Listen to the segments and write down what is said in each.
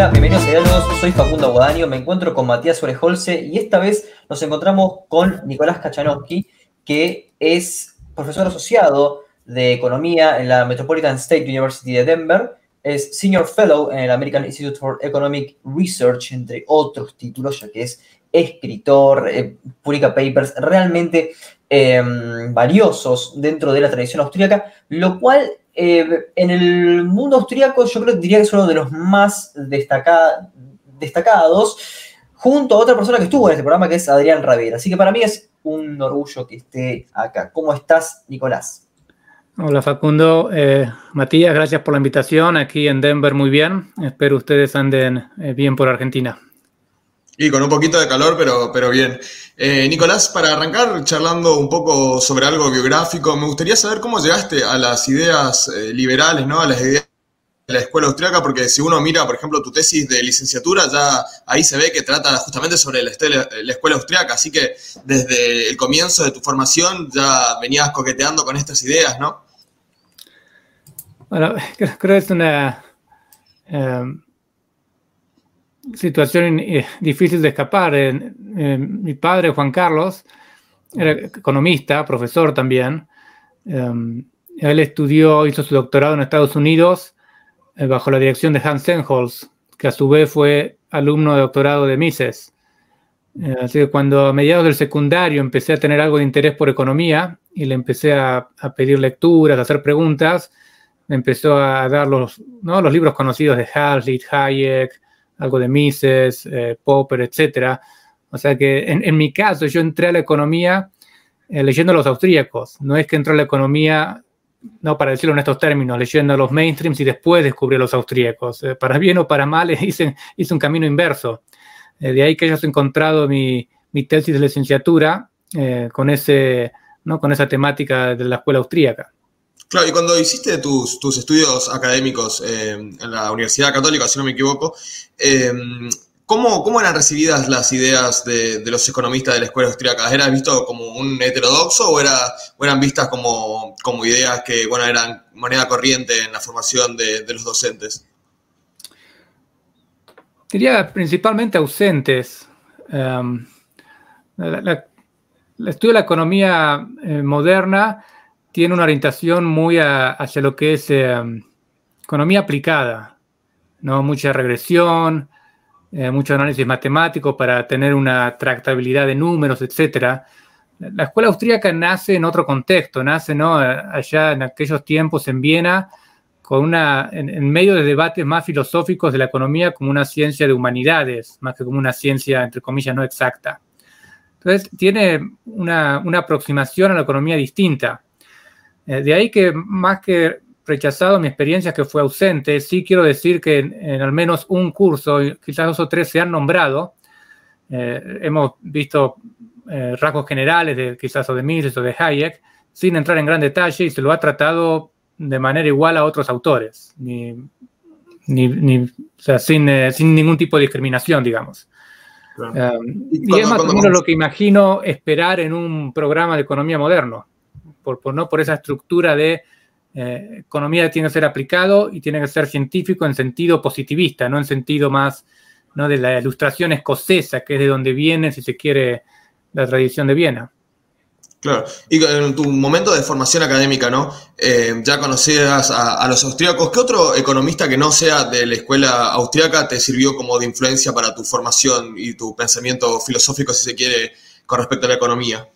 Bienvenidos a Diálogos, soy Facundo Aguadaño, me encuentro con Matías Orejolce y esta vez nos encontramos con Nicolás Kachanowski, que es profesor asociado de Economía en la Metropolitan State University de Denver, es Senior Fellow en el American Institute for Economic Research, entre otros títulos, ya que es escritor, eh, publica papers realmente em, valiosos dentro de la tradición austríaca, lo cual eh, en el mundo austríaco yo creo que diría que es uno de los más destacados, junto a otra persona que estuvo en este programa, que es Adrián Ravera. Así que para mí es un orgullo que esté acá. ¿Cómo estás, Nicolás? Hola Facundo, eh, Matías, gracias por la invitación aquí en Denver, muy bien. Espero ustedes anden eh, bien por Argentina. Y con un poquito de calor, pero, pero bien. Eh, Nicolás, para arrancar charlando un poco sobre algo biográfico, me gustaría saber cómo llegaste a las ideas eh, liberales, ¿no? A las ideas de la escuela austriaca, porque si uno mira, por ejemplo, tu tesis de licenciatura, ya ahí se ve que trata justamente sobre la, la escuela austriaca, así que desde el comienzo de tu formación ya venías coqueteando con estas ideas, ¿no? Bueno, creo que es una... Em, situación eh, difícil de escapar. mi padre, Juan Carlos, era economista, profesor también. Él estudió, hizo su doctorado en Estados Unidos eh, bajo la dirección de Hans Senholz, que a su vez fue alumno de doctorado de Mises. Eh, así que cuando a mediados del secundario empecé a tener algo de interés por economía y le empecé a, pedir lecturas, a hacer preguntas, me empezó a dar los, ¿no? los libros conocidos de Hazlitt, Hayek, algo de Mises, eh, Popper, etc. O sea que en, mi caso yo entré a la economía eh, leyendo a los austríacos. No es que entré a la economía, no para decirlo en estos términos, leyendo a los mainstreams y después descubrí a los austríacos. Eh, para bien o para mal hice, un camino inverso. de ahí que hayas encontrado mi, tesis de licenciatura con esa temática de la escuela austríaca. Claro, y cuando hiciste tus, estudios académicos eh, en la Universidad Católica, si no me equivoco, eh, ¿cómo, eran recibidas las ideas de, los economistas de la escuela austríaca? ¿Eran visto como un heterodoxo o, era, eran vistas como, como, ideas que bueno, eran moneda corriente en la formación de, los docentes? Diría principalmente ausentes. Um, el estudio de la economía eh, moderna tiene una orientación muy hacia lo que es eh, economía aplicada, ¿no? Mucha regresión, eh, mucho análisis matemático para tener una tractabilidad de números, etc. La escuela austríaca nace en otro contexto, nace ¿no? allá en aquellos tiempos en Viena, con una, en, medio de debates más filosóficos de la economía como una ciencia de humanidades, más que como una ciencia, entre comillas, no exacta. Entonces, tiene una, una aproximación a la economía distinta. Eh, de ahí que más que rechazado mi experiencia que fue ausente, sí quiero decir que en, al menos un curso, quizás dos o tres se han nombrado. Eh, hemos visto eh, rasgos generales de quizás o de Mises o de Hayek, sin entrar en gran detalle y se lo ha tratado de manera igual a otros autores, ni, sin, sin, ningún tipo de discriminación, digamos. y, es más o menos lo que imagino esperar en un programa de economía moderno por, ¿no? por esa estructura de eh, economía tiene que ser aplicado y tiene que ser científico en sentido positivista, no en sentido más ¿no? de la ilustración escocesa, que es de donde viene, si se quiere, la tradición de Viena. Claro, y en tu momento de formación académica, ¿no? Eh, ya conocías a, los austríacos. ¿Qué otro economista que no sea de la escuela austríaca te sirvió como de influencia para tu formación y tu pensamiento filosófico, si se quiere, con respecto a la economía?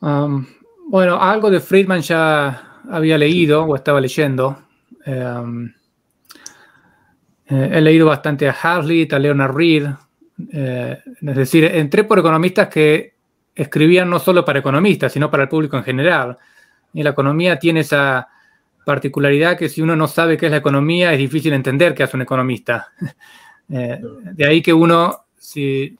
Bueno, algo de Friedman ya había leído o estaba leyendo. Eh, he leído bastante a Harley, a Leonard Reed. Eh, es decir, entré por economistas que escribían no solo para economistas, sino para el público en general. Y la economía tiene esa particularidad que si uno no sabe qué es la economía, es difícil entender qué hace un economista. Eh, de ahí que uno, si,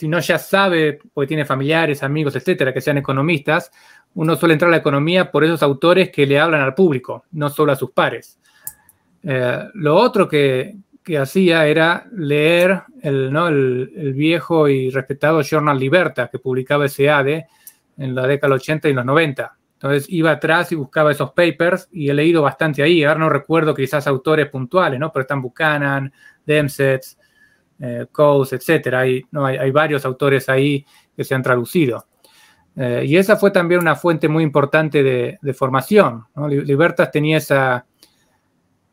si no ya sabe, porque tiene familiares, amigos, etcétera, que sean economistas, uno suele entrar a la economía por esos autores que le hablan al público, no solo a sus pares. Eh, lo otro que, hacía era leer el, ¿no? el, viejo y respetado Journal Liberta que publicaba SEADE en la década del 80 y los 90. Entonces iba atrás y buscaba esos papers y he leído bastante ahí. Ahora no recuerdo quizás autores puntuales, ¿no? Pero están Buchanan, Demsets, eh, Coase, etc. Hay, ¿no? hay, varios autores ahí que se han traducido. Eh, y esa fue también una fuente muy importante de, formación. Libertas tenía esa,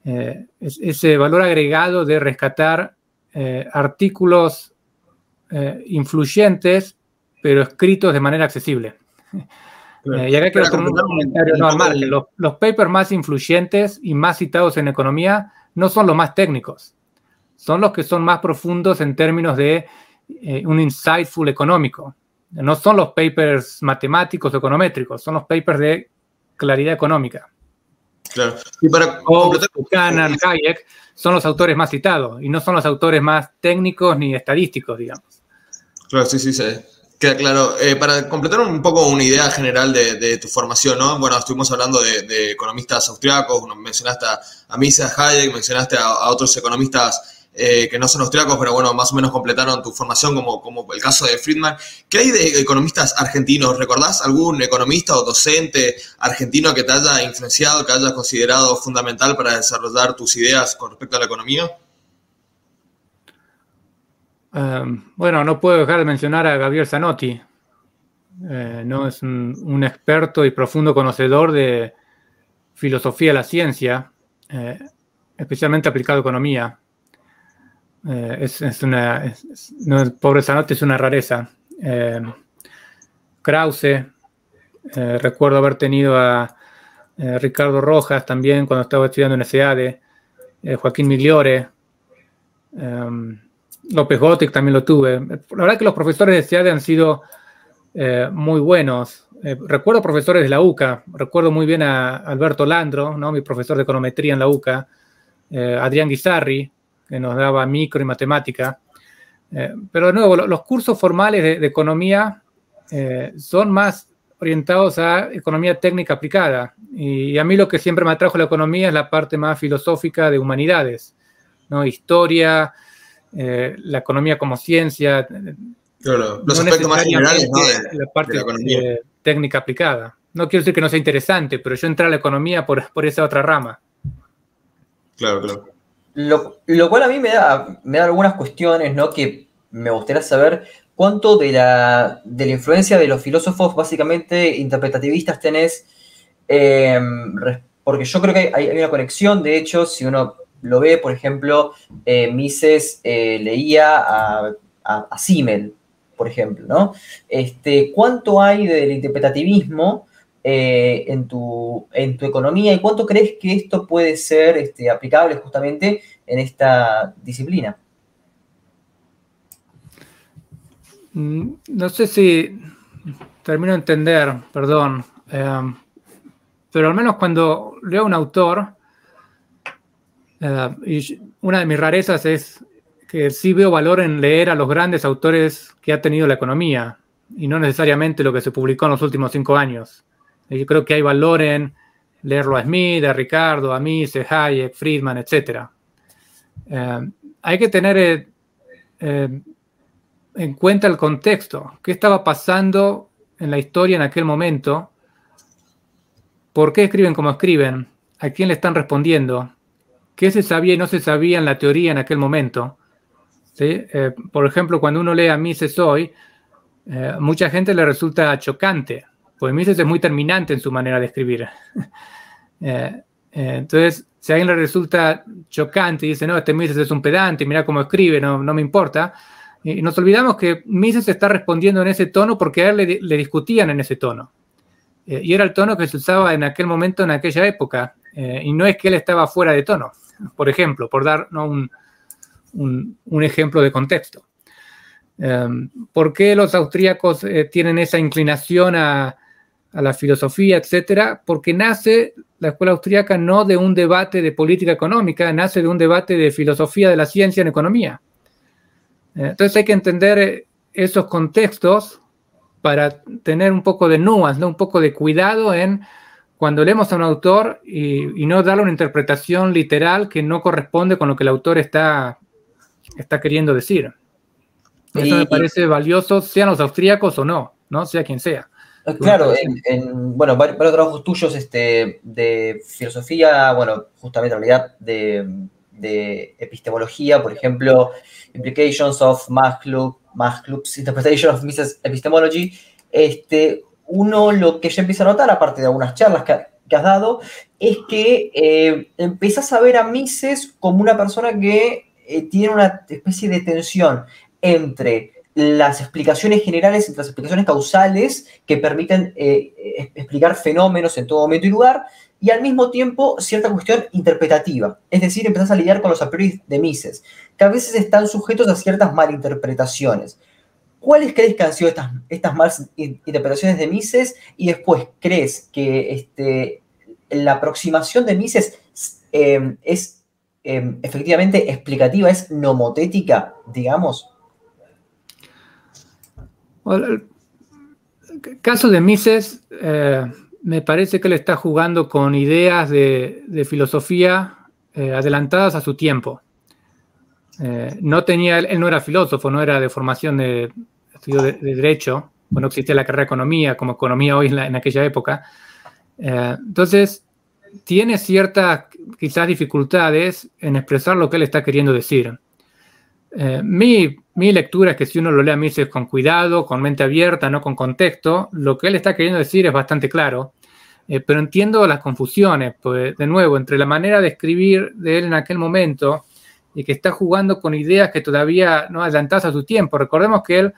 eh, ese valor agregado de rescatar eh, artículos influyentes, pero escritos de manera accesible. y acá quiero hacer un comentario normal. Los, los papers más influyentes y más citados en economía no son los más técnicos, son los que son más profundos en términos de un insightful económico. No son los papers matemáticos o econométricos, son los papers de claridad económica. Claro. Y para completar... Buchanan, Hayek son los autores más citados y no son los autores más técnicos ni estadísticos, digamos. Claro, sí, sí, sí. Queda claro. Eh, para completar un poco una idea general de, tu formación, ¿no? Bueno, estuvimos hablando de, economistas austriacos, mencionaste a Mises, Hayek, mencionaste a otros economistas eh, que no son austriacos, pero bueno, más o menos completaron tu formación, como, como el caso de Friedman. ¿Qué hay de economistas argentinos? ¿Recordás algún economista o docente argentino que te haya influenciado, que haya considerado fundamental para desarrollar tus ideas con respecto a la economía? Em, bueno, no puedo dejar de mencionar a Gabriel Zanotti. Eh, no es un, experto y profundo conocedor de filosofía de la ciencia, eh, especialmente aplicado a economía. Eh, es, una. pobre Zanotti es una rareza. Eh, Krause, eh, recuerdo haber tenido a Ricardo Rojas también cuando estaba estudiando en SEADE, Joaquín Migliore, López Gotic también lo tuve. La verdad que los profesores de SEADE han sido muy buenos. recuerdo profesores de la UCA, recuerdo muy bien a Alberto Landro, ¿no? mi profesor de econometría en la UCA, Adrián Guizarri, que nos daba micro y matemática. Eh, pero de nuevo, los cursos formales de, economía eh, son más orientados a economía técnica aplicada. Y, a mí lo que siempre me atrajo la economía es la parte más filosófica de humanidades, ¿no? Historia, eh, la economía como ciencia. los aspectos más generales de, la parte técnica aplicada. No quiero decir que no sea interesante, pero yo entré a la economía por, por esa otra rama. Claro, claro. Lo, cual a mí me da, me da algunas cuestiones, ¿no? Que me gustaría saber cuánto de la, de la influencia de los filósofos básicamente interpretativistas tenés, em, porque yo creo que hay, una conexión, de hecho, si uno lo ve, por ejemplo, eh, Mises eh, leía a, a, Simmel, por ejemplo, ¿no? Este, ¿Cuánto hay del interpretativismo eh, en, tu, en tu economía y cuánto crees que esto puede ser este, aplicable justamente en esta disciplina. Mm, no sé si termino de entender, perdón, eh, pero al menos cuando leo a un autor, eh, y una de mis rarezas es que sí veo valor en leer a los grandes autores que ha tenido la economía y no necesariamente lo que se publicó en los últimos cinco años. Yo creo que hay valor en leerlo a Smith, a Ricardo, a Mises, Hayek, Friedman, etc. Eh, hay que tener eh, eh, en cuenta el contexto, qué estaba pasando en la historia en aquel momento, por qué escriben como escriben, a quién le están respondiendo, qué se sabía y no se sabía en la teoría en aquel momento. por ejemplo, cuando uno lee a Mises hoy, mucha gente le resulta chocante pues Mises es muy terminante en su manera de escribir. Eh, eh, entonces, si a alguien le resulta chocante y dice, no, este Mises es un pedante, mira cómo escribe, no, no me importa, y nos olvidamos que Mises está respondiendo en ese tono porque a él le, discutían en ese tono. Eh, y era el tono que se usaba en aquel momento, en aquella época. y no es que él estaba fuera de tono, por ejemplo, por dar un, un, ejemplo de contexto. ¿Por qué los austríacos tienen esa inclinación a, a la filosofía, etcétera, porque nace la escuela austríaca no de un debate de política económica, nace de un debate de filosofía de la ciencia en economía. Eh, entonces hay que entender eh, esos contextos para tener un poco de nuance, un poco de cuidado en cuando leemos a un autor y, no darle una interpretación literal que no corresponde con lo que el autor está, está queriendo decir. Eso me parece valioso, sean los austríacos o no, ¿no? sea quien sea. Claro, en, bueno, varios, trabajos tuyos este, de filosofía, bueno, justamente en realidad de, de epistemología, por ejemplo, Implications of Maglub's Interpretation of Mises Epistemology, este, uno lo que ya empieza a notar, aparte de algunas charlas que, has dado, es que eh, empiezas a ver a Mises como una persona que eh, tiene una especie de tensión entre las explicaciones generales, entre las explicaciones causales que permiten eh, explicar fenómenos en todo momento y lugar, y al mismo tiempo cierta cuestión interpretativa. Es decir, empezás a lidiar con los a priori de Mises, que a veces están sujetos a ciertas malinterpretaciones. ¿Cuáles crees que han sido estas, estas malas interpretaciones de Mises? Y después, ¿crees que este, la aproximación de Mises em, es em, efectivamente explicativa, es nomotética, digamos? El caso de Mises, eh, me parece que él está jugando con ideas de, filosofía eh, adelantadas a su tiempo. Eh, no tenía, él no era filósofo, no era de formación de estudio de, derecho, no existía la carrera de economía como economía hoy en, aquella época. Entonces, tiene ciertas quizás dificultades en expresar lo que él está queriendo decir. Mi, mi, lectura es que si uno lo lee a Mises con cuidado, con mente abierta, no con contexto, lo que él está queriendo decir es bastante claro. Eh, pero entiendo las confusiones, pues, de nuevo, entre la manera de escribir de él en aquel momento y que está jugando con ideas que todavía no adelantadas a su tiempo. Recordemos que él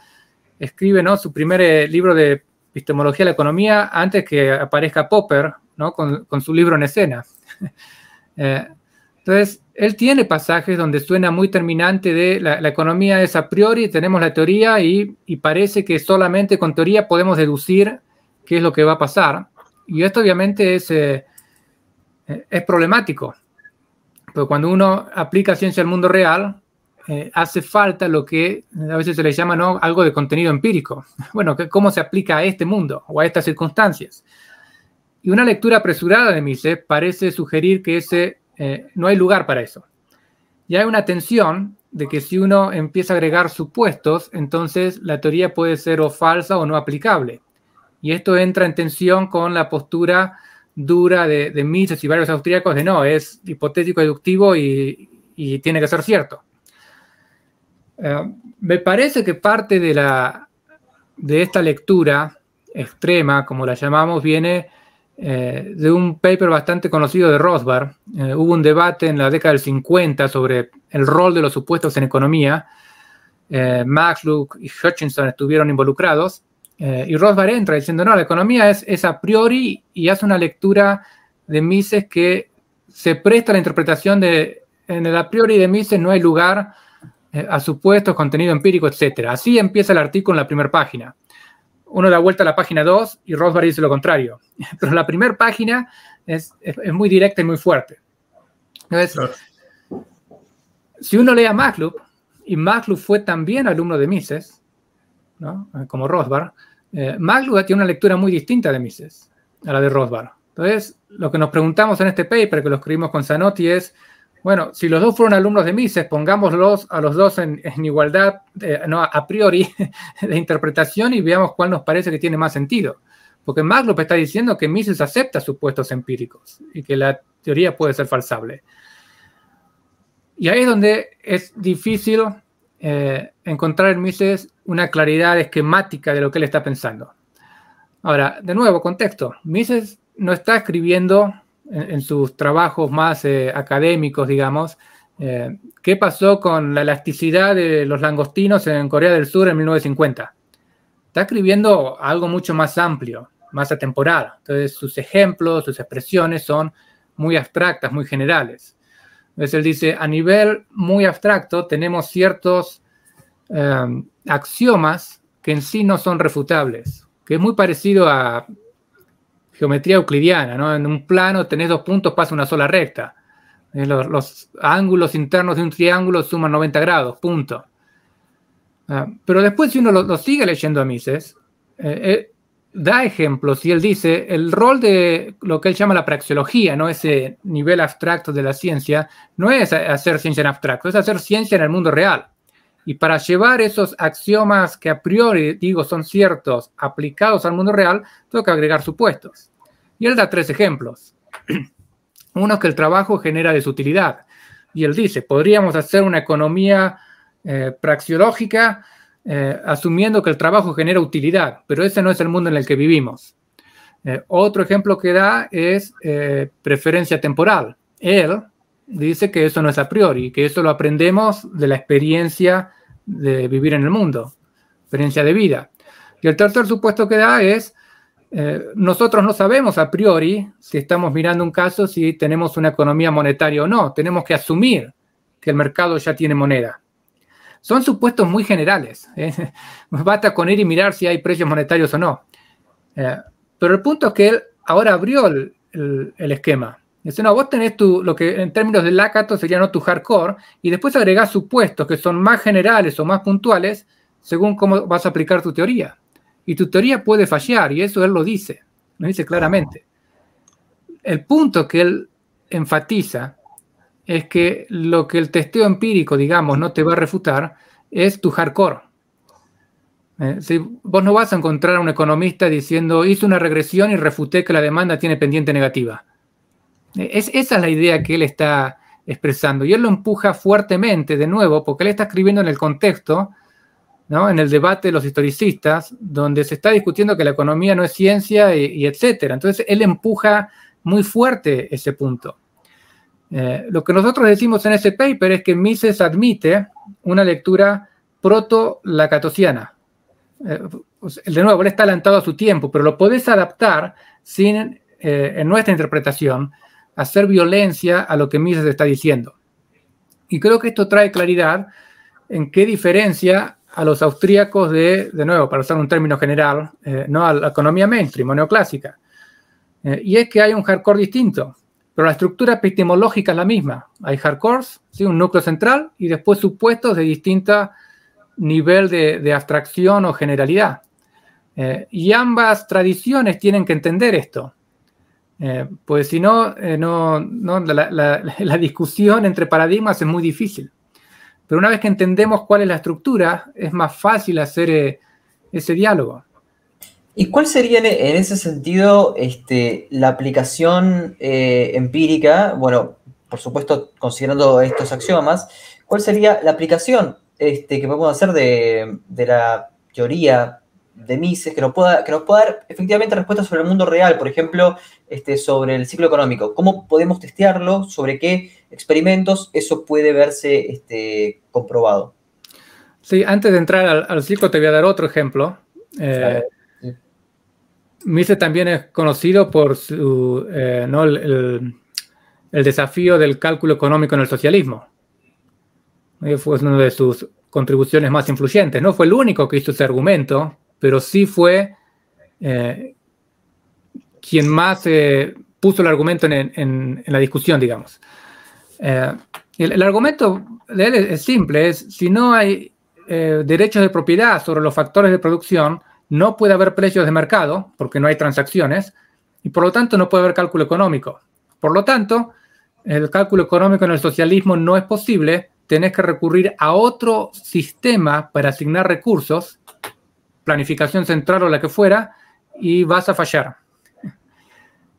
escribe ¿no? su primer eh, libro de epistemología de la economía antes que aparezca Popper ¿no? con, su libro en escena. Eh, entonces, él tiene pasajes donde suena muy terminante de la, economía es a priori, tenemos la teoría y, y, parece que solamente con teoría podemos deducir qué es lo que va a pasar. Y esto obviamente es, eh, es problemático, porque cuando uno aplica ciencia al mundo real, eh, hace falta lo que a veces se le llama ¿no? algo de contenido empírico. Bueno, ¿cómo se aplica a este mundo o a estas circunstancias? Y una lectura apresurada de Mises parece sugerir que ese, eh, no hay lugar para eso. Y hay una tensión de que si uno empieza a agregar supuestos, entonces la teoría puede ser o falsa o no aplicable. Y esto entra en tensión con la postura dura de, Mises y varios austríacos de no, es hipotético deductivo y, tiene que ser cierto. Eh, me parece que parte de, la, de esta lectura extrema, como la llamamos, viene eh, de un paper bastante conocido de Rothbard. Eh, hubo un debate en la década del 50 sobre el rol de los supuestos en economía. Max, Luke y Hutchinson estuvieron involucrados eh, y Rothbard entra diciendo, no, la economía es, a priori y hace una lectura de Mises que se presta a la interpretación de, en el a priori de Mises no hay lugar eh, a supuestos, contenido empírico, etc. Así empieza el artículo en la primera página. Uno da vuelta a la página 2 y Rothbard dice lo contrario. Pero la primera página es, muy directa y muy fuerte. Entonces, si uno lee a Maglub, y Maglub fue también alumno de Mises, ¿no? como Rothbard, eh, tiene una lectura muy distinta de Mises a la de Rothbard. Entonces, lo que nos preguntamos en este paper, que lo escribimos con Zanotti, es, bueno, si los dos fueron alumnos de Mises, pongámoslos a los dos en, igualdad, no, a priori, de interpretación y veamos cuál nos parece que tiene más sentido. Porque Maglub está diciendo que Mises acepta supuestos empíricos y que la teoría puede ser falsable. Y ahí es donde es difícil eh, encontrar en Mises una claridad esquemática de lo que él está pensando. Ahora, de nuevo, contexto. Mises no está escribiendo en, sus trabajos más eh, académicos, digamos, eh, qué pasó con la elasticidad de los langostinos en Corea del Sur en 1950. Está escribiendo algo mucho más amplio, más atemporal. Entonces, sus ejemplos, sus expresiones son muy abstractas, muy generales. Entonces él dice, a nivel muy abstracto tenemos ciertos em, axiomas que en sí no son refutables, que es muy parecido a geometría euclidiana, ¿no? En un plano tenés dos puntos, pasa una sola recta. Eh, los, ángulos internos de un triángulo suman 90 grados, punto. Ah, pero después si uno lo, sigue leyendo a Mises, eh, eh, da ejemplos y él dice, el rol de lo que él llama la praxeología, ¿no? ese nivel abstracto de la ciencia, no es hacer ciencia en abstracto, es hacer ciencia en el mundo real. Y para llevar esos axiomas que a priori digo son ciertos aplicados al mundo real, tengo que agregar supuestos. Y él da tres ejemplos. Uno es que el trabajo genera desutilidad. Y él dice, podríamos hacer una economía eh, praxiológica eh, asumiendo que el trabajo genera utilidad, pero ese no es el mundo en el que vivimos. Eh, otro ejemplo que da es preferencia temporal. Él dice que eso no es a priori, que eso lo aprendemos de la experiencia de vivir en el mundo, experiencia de vida. Y el tercer supuesto que da es, nosotros no sabemos a priori, si estamos mirando un caso, si tenemos una economía monetaria o no. Tenemos que asumir que el mercado ya tiene moneda. Son supuestos muy generales. ¿eh? Basta con ir y mirar si hay precios monetarios o no. Eh, pero el punto es que él ahora abrió el, esquema. Dice, no, vos tenés tu, lo que en términos de Lakato sería no tu hardcore, y después agregás supuestos que son más generales o más puntuales según cómo vas a aplicar tu teoría. Y tu teoría puede fallar, y eso él lo dice, lo dice claramente. El punto que él enfatiza es que lo que el testeo empírico, digamos, no te va a refutar es tu hardcore. Eh, si vos no vas a encontrar a un economista diciendo, hice una regresión y refuté que la demanda tiene pendiente negativa. Eh, es, esa es la idea que él está expresando. Y él lo empuja fuertemente, de nuevo, porque él está escribiendo en el contexto, ¿no? en el debate de los historicistas, donde se está discutiendo que la economía no es ciencia y, y etcétera. Entonces, él empuja muy fuerte ese punto. Eh, lo que nosotros decimos en ese paper es que Mises admite una lectura proto-lacatosiana. Eh, pues, de nuevo, él está adelantado a su tiempo, pero lo podés adaptar sin, eh, en nuestra interpretación, hacer violencia a lo que Mises está diciendo. Y creo que esto trae claridad en qué diferencia a los austríacos de, de nuevo, para usar un término general, no a la economía mainstream o neoclásica. y es que hay un hardcore distinto. Pero la estructura epistemológica es la misma. Hay hardcores, ¿sí? un núcleo central y después supuestos de distinto nivel de, abstracción o generalidad. Eh, y ambas tradiciones tienen que entender esto. Eh, pues si no, eh, no, la, discusión entre paradigmas es muy difícil. Pero una vez que entendemos cuál es la estructura, es más fácil hacer ese diálogo. ¿Y cuál sería en ese sentido este, la aplicación eh, empírica? Bueno, por supuesto, considerando estos axiomas, ¿cuál sería la aplicación este, que podemos hacer de, la teoría de Mises que nos, pueda, que nos pueda dar efectivamente respuestas sobre el mundo real, por ejemplo, este, sobre el ciclo económico? ¿Cómo podemos testearlo? ¿Sobre qué experimentos eso puede verse este, comprobado? Sí, antes de entrar al, ciclo te voy a dar otro ejemplo. Eh, Mises también es conocido por su, eh, el, desafío del cálculo económico en el socialismo. Eh, fue una de sus contribuciones más influyentes. No fue el único que hizo ese argumento, pero sí fue eh, quien más puso el argumento en, la discusión, digamos. El, argumento de él es, simple, es si no hay derechos de propiedad sobre los factores de producción, no puede haber precios de mercado porque no hay transacciones y por lo tanto no puede haber cálculo económico. Por lo tanto, el cálculo económico en el socialismo no es posible, tenés que recurrir a otro sistema para asignar recursos, planificación central o la que fuera, y vas a fallar.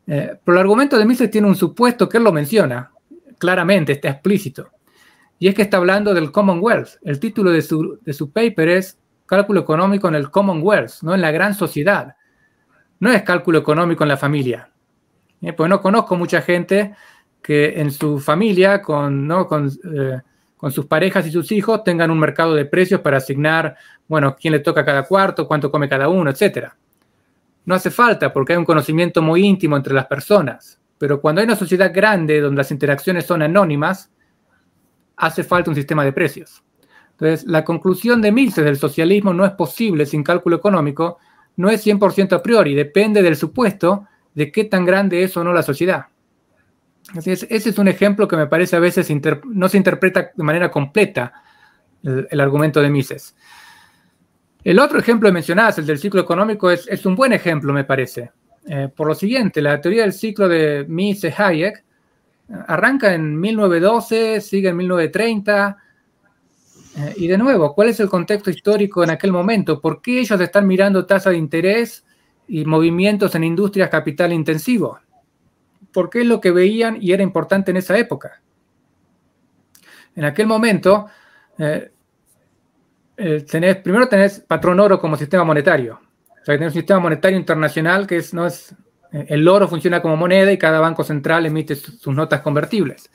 Eh, pero el argumento de Mises tiene un supuesto que él lo menciona, claramente, está explícito, y es que está hablando del Commonwealth. El título de su, de su paper es cálculo económico en el Commonwealth, ¿no? en la gran sociedad. No es cálculo económico en la familia. ¿eh? Pues no conozco mucha gente que en su familia, con, ¿no? Eh, con, sus parejas y sus hijos, tengan un mercado de precios para asignar, bueno, quién le toca cada cuarto, cuánto come cada uno, etc. No hace falta porque hay un conocimiento muy íntimo entre las personas. Pero cuando hay una sociedad grande donde las interacciones son anónimas, hace falta un sistema de precios. Entonces, la conclusión de Mises del socialismo no es posible sin cálculo económico, no es 100% a priori, depende del supuesto de qué tan grande es o no la sociedad. Así es, ese es un ejemplo que me parece a veces no se interpreta de manera completa el, argumento de Mises. El otro ejemplo que mencionabas, el del ciclo económico, es, un buen ejemplo, me parece. Eh, por lo siguiente, la teoría del ciclo de Mises-Hayek arranca en 1912, sigue en 1930, Eh, y de nuevo, ¿cuál es el contexto histórico en aquel momento? ¿Por qué ellos están mirando tasa de interés y movimientos en industrias capital intensivo? ¿Por qué es lo que veían y era importante en esa época? En aquel momento, eh, eh, primero tenés patrón oro como sistema monetario. O sea, tenés un sistema monetario internacional que es, no es, el oro funciona como moneda y cada banco central emite sus notas convertibles.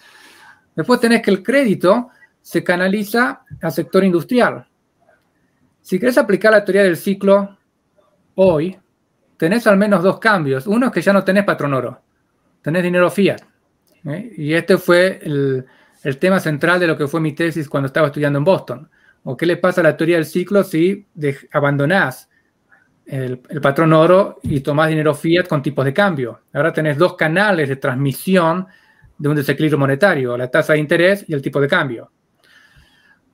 Después tenés que el crédito se canaliza al sector industrial. Si querés aplicar la teoría del ciclo hoy, tenés al menos dos cambios. Uno es que ya no tenés patrón oro, tenés dinero fiat. ¿eh? Y este fue el, tema central de lo que fue mi tesis cuando estaba estudiando en Boston. ¿O qué le pasa a la teoría del ciclo si abandonás el, patrón oro y tomás dinero fiat con tipos de cambio? Ahora tenés dos canales de transmisión de un desequilibrio monetario, la tasa de interés y el tipo de cambio.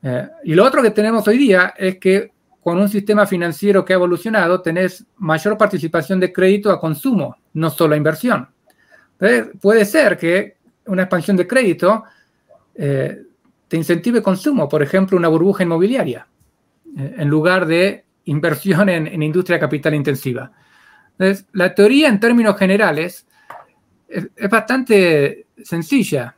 Eh, y lo otro que tenemos hoy día es que con un sistema financiero que ha evolucionado, tenés mayor participación de crédito a consumo, no solo a inversión. puede ser que una expansión de crédito eh, te incentive consumo, por ejemplo, una burbuja inmobiliaria, eh, en lugar de inversión en, en, industria capital intensiva. Entonces, la teoría en términos generales es, es bastante sencilla.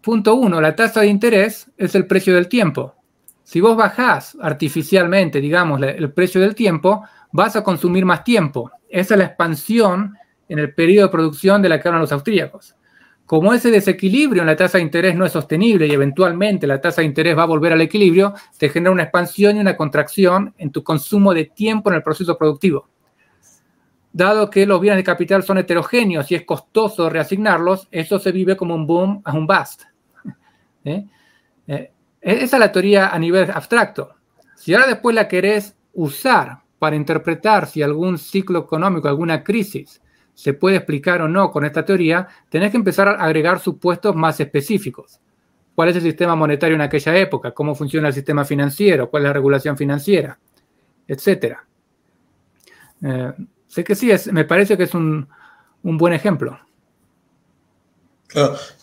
Punto uno, la tasa de interés es el precio del tiempo. Si vos bajás artificialmente, digamos, el precio del tiempo, vas a consumir más tiempo. Esa es la expansión en el periodo de producción de la que hablan los austríacos. Como ese desequilibrio en la tasa de interés no es sostenible y eventualmente la tasa de interés va a volver al equilibrio, te genera una expansión y una contracción en tu consumo de tiempo en el proceso productivo. Dado que los bienes de capital son heterogéneos y es costoso reasignarlos, eso se vive como un boom a un bust. ¿Eh? Eh, esa es la teoría a nivel abstracto. Si ahora después la querés usar para interpretar si algún ciclo económico, alguna crisis, se puede explicar o no con esta teoría, tenés que empezar a agregar supuestos más específicos. ¿Cuál es el sistema monetario en aquella época? ¿Cómo funciona el sistema financiero? ¿Cuál es la regulación financiera? Etcétera. Eh, sé que sí, me parece que es un, un buen ejemplo.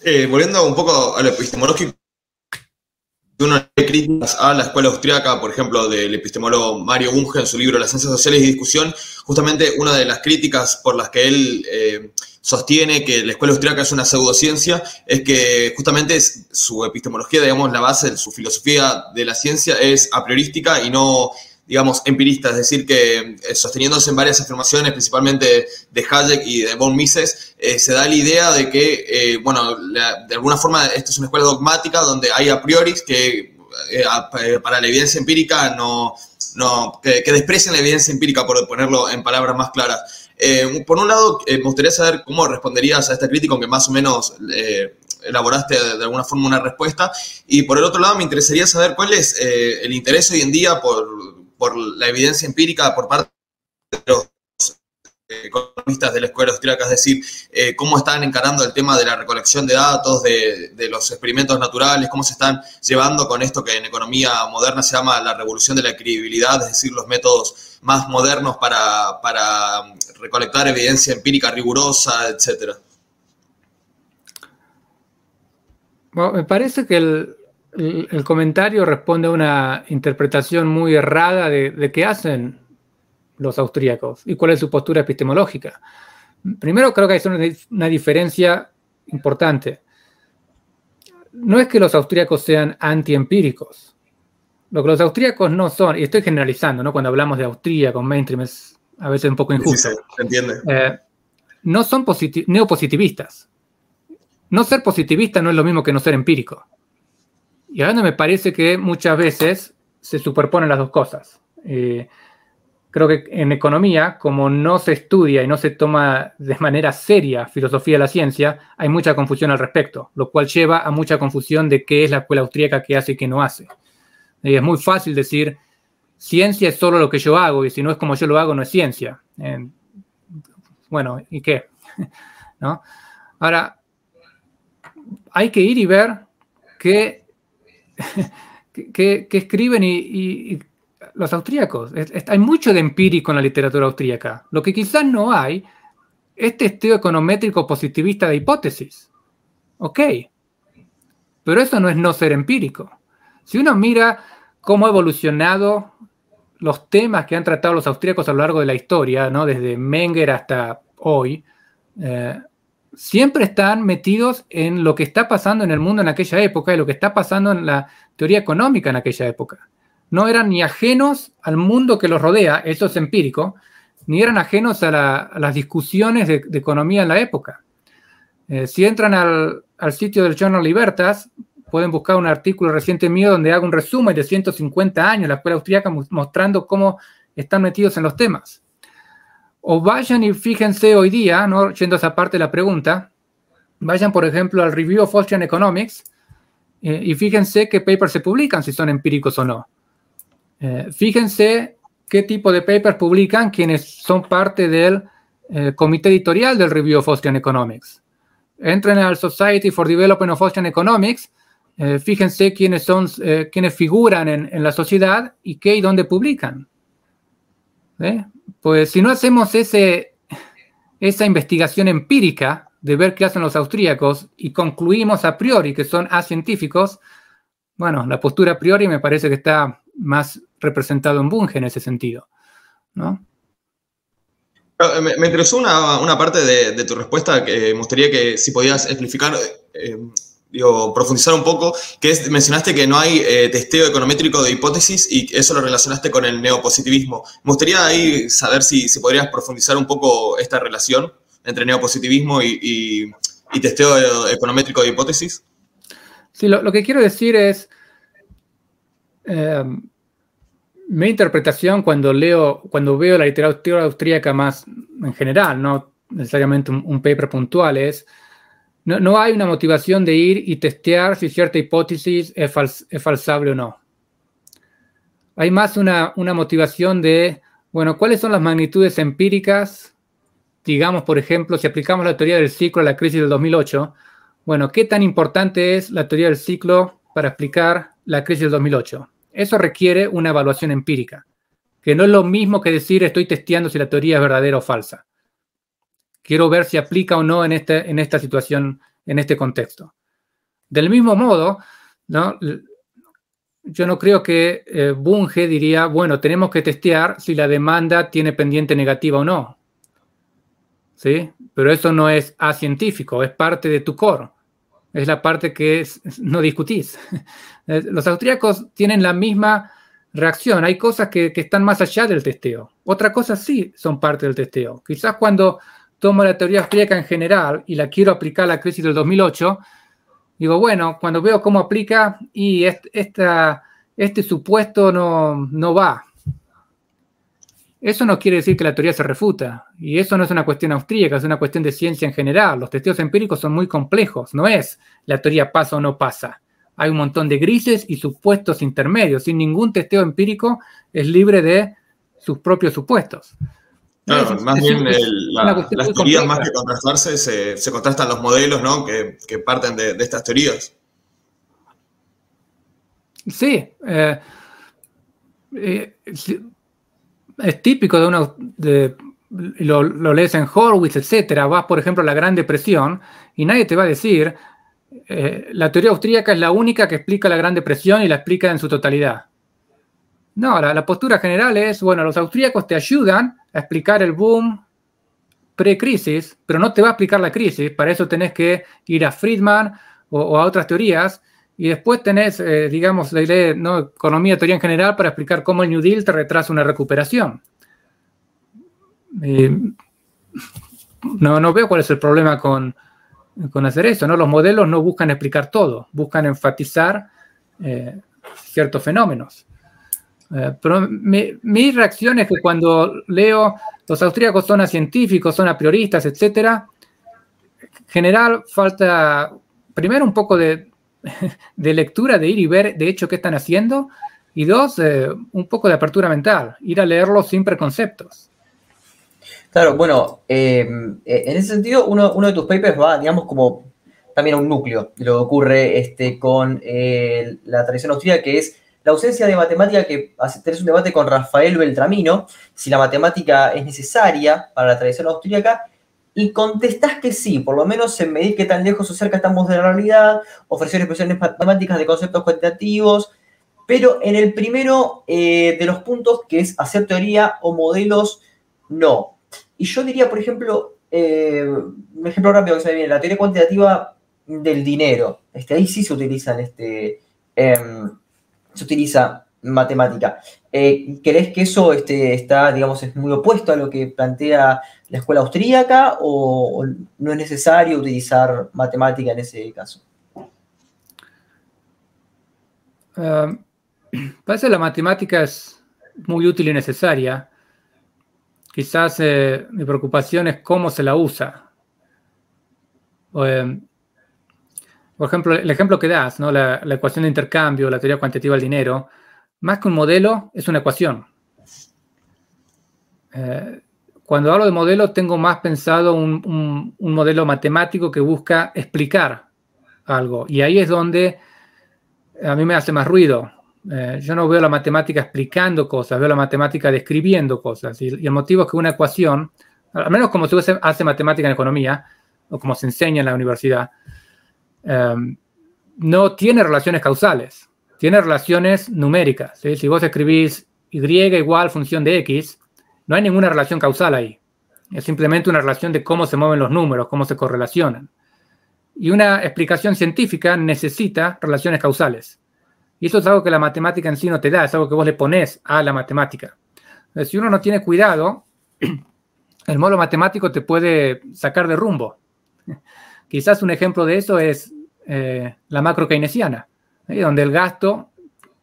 Eh, volviendo un poco al epistemológico, una críticas a la escuela austriaca, por ejemplo, del epistemólogo Mario Bunge en su libro Las ciencias sociales y discusión, justamente una de las críticas por las que él eh, sostiene que la escuela austriaca es una pseudociencia es que justamente su epistemología, digamos, la base su filosofía de la ciencia es a priorística y no digamos, empirista, es decir, que eh, sosteniéndose en varias afirmaciones, principalmente de Hayek y de von Mises, eh, se da la idea de que, eh, bueno, de alguna forma esto es una escuela dogmática donde hay a priori que para la evidencia empírica no, no que, desprecian la evidencia empírica, por ponerlo en palabras más claras. por un lado, me gustaría saber cómo responderías a esta crítica, aunque más o menos elaboraste de, alguna forma una respuesta. Y por el otro lado, me interesaría saber cuál es el interés hoy en día por por la evidencia empírica por parte de los economistas de la escuela austríaca, es decir, eh, cómo están encarando el tema de la recolección de datos, de, los experimentos naturales, cómo se están llevando con esto que en economía moderna se llama la revolución de la credibilidad, es decir, los métodos más modernos para, para recolectar evidencia empírica rigurosa, etcétera. Bueno, me parece que el, el, comentario responde a una interpretación muy errada de, qué hacen los austríacos y cuál es su postura epistemológica. Primero, creo que hay una, una diferencia importante. No es que los austríacos sean antiempíricos. Lo que los austríacos no son, y estoy generalizando, ¿no? Cuando hablamos de Austria con mainstream es a veces un poco injusto. se entiende. Eh, no son neopositivistas. No ser positivista no es lo mismo que no ser empírico. Y ahora me parece que muchas veces se superponen las dos cosas. Eh, creo que en economía, como no se estudia y no se toma de manera seria filosofía de la ciencia, hay mucha confusión al respecto, lo cual lleva a mucha confusión de qué es la escuela austríaca, qué hace y qué no hace. Y es muy fácil decir, ciencia es solo lo que yo hago y si no es como yo lo hago, no es ciencia. bueno, ¿y qué? ¿No? Ahora, hay que ir y ver que escriben y, los austríacos. hay mucho de empírico en la literatura austríaca. Lo que quizás no hay es testeo econométrico positivista de hipótesis. Ok. Pero eso no es no ser empírico. Si uno mira cómo ha evolucionado los temas que han tratado los austríacos a lo largo de la historia, ¿no? desde Menger hasta hoy, eh, siempre están metidos en lo que está pasando en el mundo en aquella época y lo que está pasando en la teoría económica en aquella época. No eran ni ajenos al mundo que los rodea, eso es empírico, ni eran ajenos a, las discusiones de, economía en la época. Eh, si entran al, sitio del Journal Libertas, pueden buscar un artículo reciente mío donde hago un resumen de 150 años la escuela austríaca mostrando cómo están metidos en los temas. O vayan y fíjense hoy día, ¿no? yendo a esa parte de la pregunta, vayan por ejemplo al Review of Austrian Economics eh, y fíjense qué papers se publican, si son empíricos o no. Eh, fíjense qué tipo de papers publican quienes son parte del eh, comité editorial del Review of Austrian Economics. Entren al Society for Development of Austrian Economics eh, fíjense quiénes son, eh, quiénes figuran en, la sociedad y qué y dónde publican. ¿Eh? Pues si no hacemos ese, esa investigación empírica de ver qué hacen los austríacos y concluimos a priori que son acientíficos, bueno, la postura a priori me parece que está más representado en Bunge en ese sentido. ¿no? Me, interesó una, parte de, tu respuesta que me que si podías explicar digo, profundizar un poco, que es, mencionaste que no hay eh, testeo econométrico de hipótesis y eso lo relacionaste con el neopositivismo. Me gustaría ahí saber si, si podrías profundizar un poco esta relación entre neopositivismo y, testeo econométrico de hipótesis. Sí, lo, que quiero decir es, eh, mi interpretación cuando leo, cuando veo la literatura austríaca más en general, no necesariamente un paper puntual, es no, hay una motivación de ir y testear si cierta hipótesis es, falsable o no. Hay más una, motivación de, bueno, ¿cuáles son las magnitudes empíricas? Digamos, por ejemplo, si aplicamos la teoría del ciclo a la crisis del 2008, bueno, ¿qué tan importante es la teoría del ciclo para explicar la crisis del 2008? Eso requiere una evaluación empírica, que no es lo mismo que decir estoy testeando si la teoría es verdadera o falsa. Quiero ver si aplica o no en, este, en esta situación, en este contexto. Del mismo modo, ¿no? yo no creo que eh, Bunge diría, bueno, tenemos que testear si la demanda tiene pendiente negativa o no. ¿Sí? Pero eso no es científico, es parte de tu core. Es la parte que no discutís. Los austríacos tienen la misma reacción. Hay cosas que, que, están más allá del testeo. Otras cosas sí son parte del testeo. Quizás cuando tomo la teoría austríaca en general y la quiero aplicar a la crisis del 2008, digo, bueno, cuando veo cómo aplica y este supuesto no, no va. Eso no quiere decir que la teoría se refuta. Y eso no es una cuestión austríaca, es una cuestión de ciencia en general. Los testeos empíricos son muy complejos. No es la teoría pasa o no pasa. Hay un montón de grises y supuestos intermedios. Sin ningún testeo empírico es libre de sus propios supuestos. Claro, más bien las teorías más que contrastarse se, contrastan los modelos ¿no? que, parten de, estas teorías. Sí, eh, eh, es típico de una, de, lo, lees en Horwitz, etcétera, vas por ejemplo a la Gran Depresión y nadie te va a decir, eh, la teoría austríaca es la única que explica la Gran Depresión y la explica en su totalidad. No, la, postura general es, bueno, los austríacos te ayudan a explicar el boom pre-crisis, pero no te va a explicar la crisis. Para eso tenés que ir a Friedman o, a otras teorías. Y después tenés, eh, digamos, la idea, ¿no? economía, teoría en general, para explicar cómo el New Deal te retrasa una recuperación. no, no veo cuál es el problema con, hacer eso. ¿no? Los modelos no buscan explicar todo, buscan enfatizar eh, ciertos fenómenos. Eh, pero mi, reacción es que cuando leo los austríacos son científicos, son a prioristas, etcétera, en general falta primero un poco de, lectura, de ir y ver de hecho qué están haciendo, y dos, eh, un poco de apertura mental, ir a leerlo sin preconceptos. Claro, bueno, eh, en ese sentido, uno, de tus papers va, digamos, como también a un núcleo de lo que ocurre este, con la tradición austríaca, que es la ausencia de matemática, que tenés un debate con Rafael Beltramino, si la matemática es necesaria para la tradición austríaca, y contestás que sí, por lo menos en medir qué tan lejos o cerca estamos de la realidad, ofrecer expresiones matemáticas de conceptos cuantitativos, pero en el primero de los puntos, que es hacer teoría o modelos, no. Y yo diría, por ejemplo, un ejemplo rápido que se me viene, la teoría cuantitativa del dinero. Este, ahí sí se utilizan este, em, se utiliza matemática. Eh, ¿Crees que eso este, está, digamos, es muy opuesto a lo que plantea la escuela austríaca o, no es necesario utilizar matemática en ese caso? Um, parece que la matemática es muy útil y necesaria. Quizás eh, mi preocupación es cómo se la usa. Em, por ejemplo, el ejemplo que das, ¿no? la, ecuación de intercambio, la teoría cuantitativa del dinero, más que un modelo, es una ecuación. Eh, cuando hablo de modelo, tengo más pensado un, modelo matemático que busca explicar algo. Y ahí es donde a mí me hace más ruido. Eh, yo no veo la matemática explicando cosas, veo la matemática describiendo cosas. Y, el motivo es que una ecuación, al menos como se hace matemática en economía, o como se enseña en la universidad, Em, no tiene relaciones causales, tiene relaciones numéricas. Si vos escribís y igual función de x, no hay ninguna relación causal ahí. Es simplemente una relación de cómo se mueven los números, cómo se correlacionan. Y una explicación científica necesita relaciones causales. Y eso es algo que la matemática en sí no te da, es algo que vos le pones a la matemática. si uno no tiene cuidado, el módulo matemático te puede sacar de rumbo. Quizás un ejemplo de eso es eh, la macro keynesiana, donde el gasto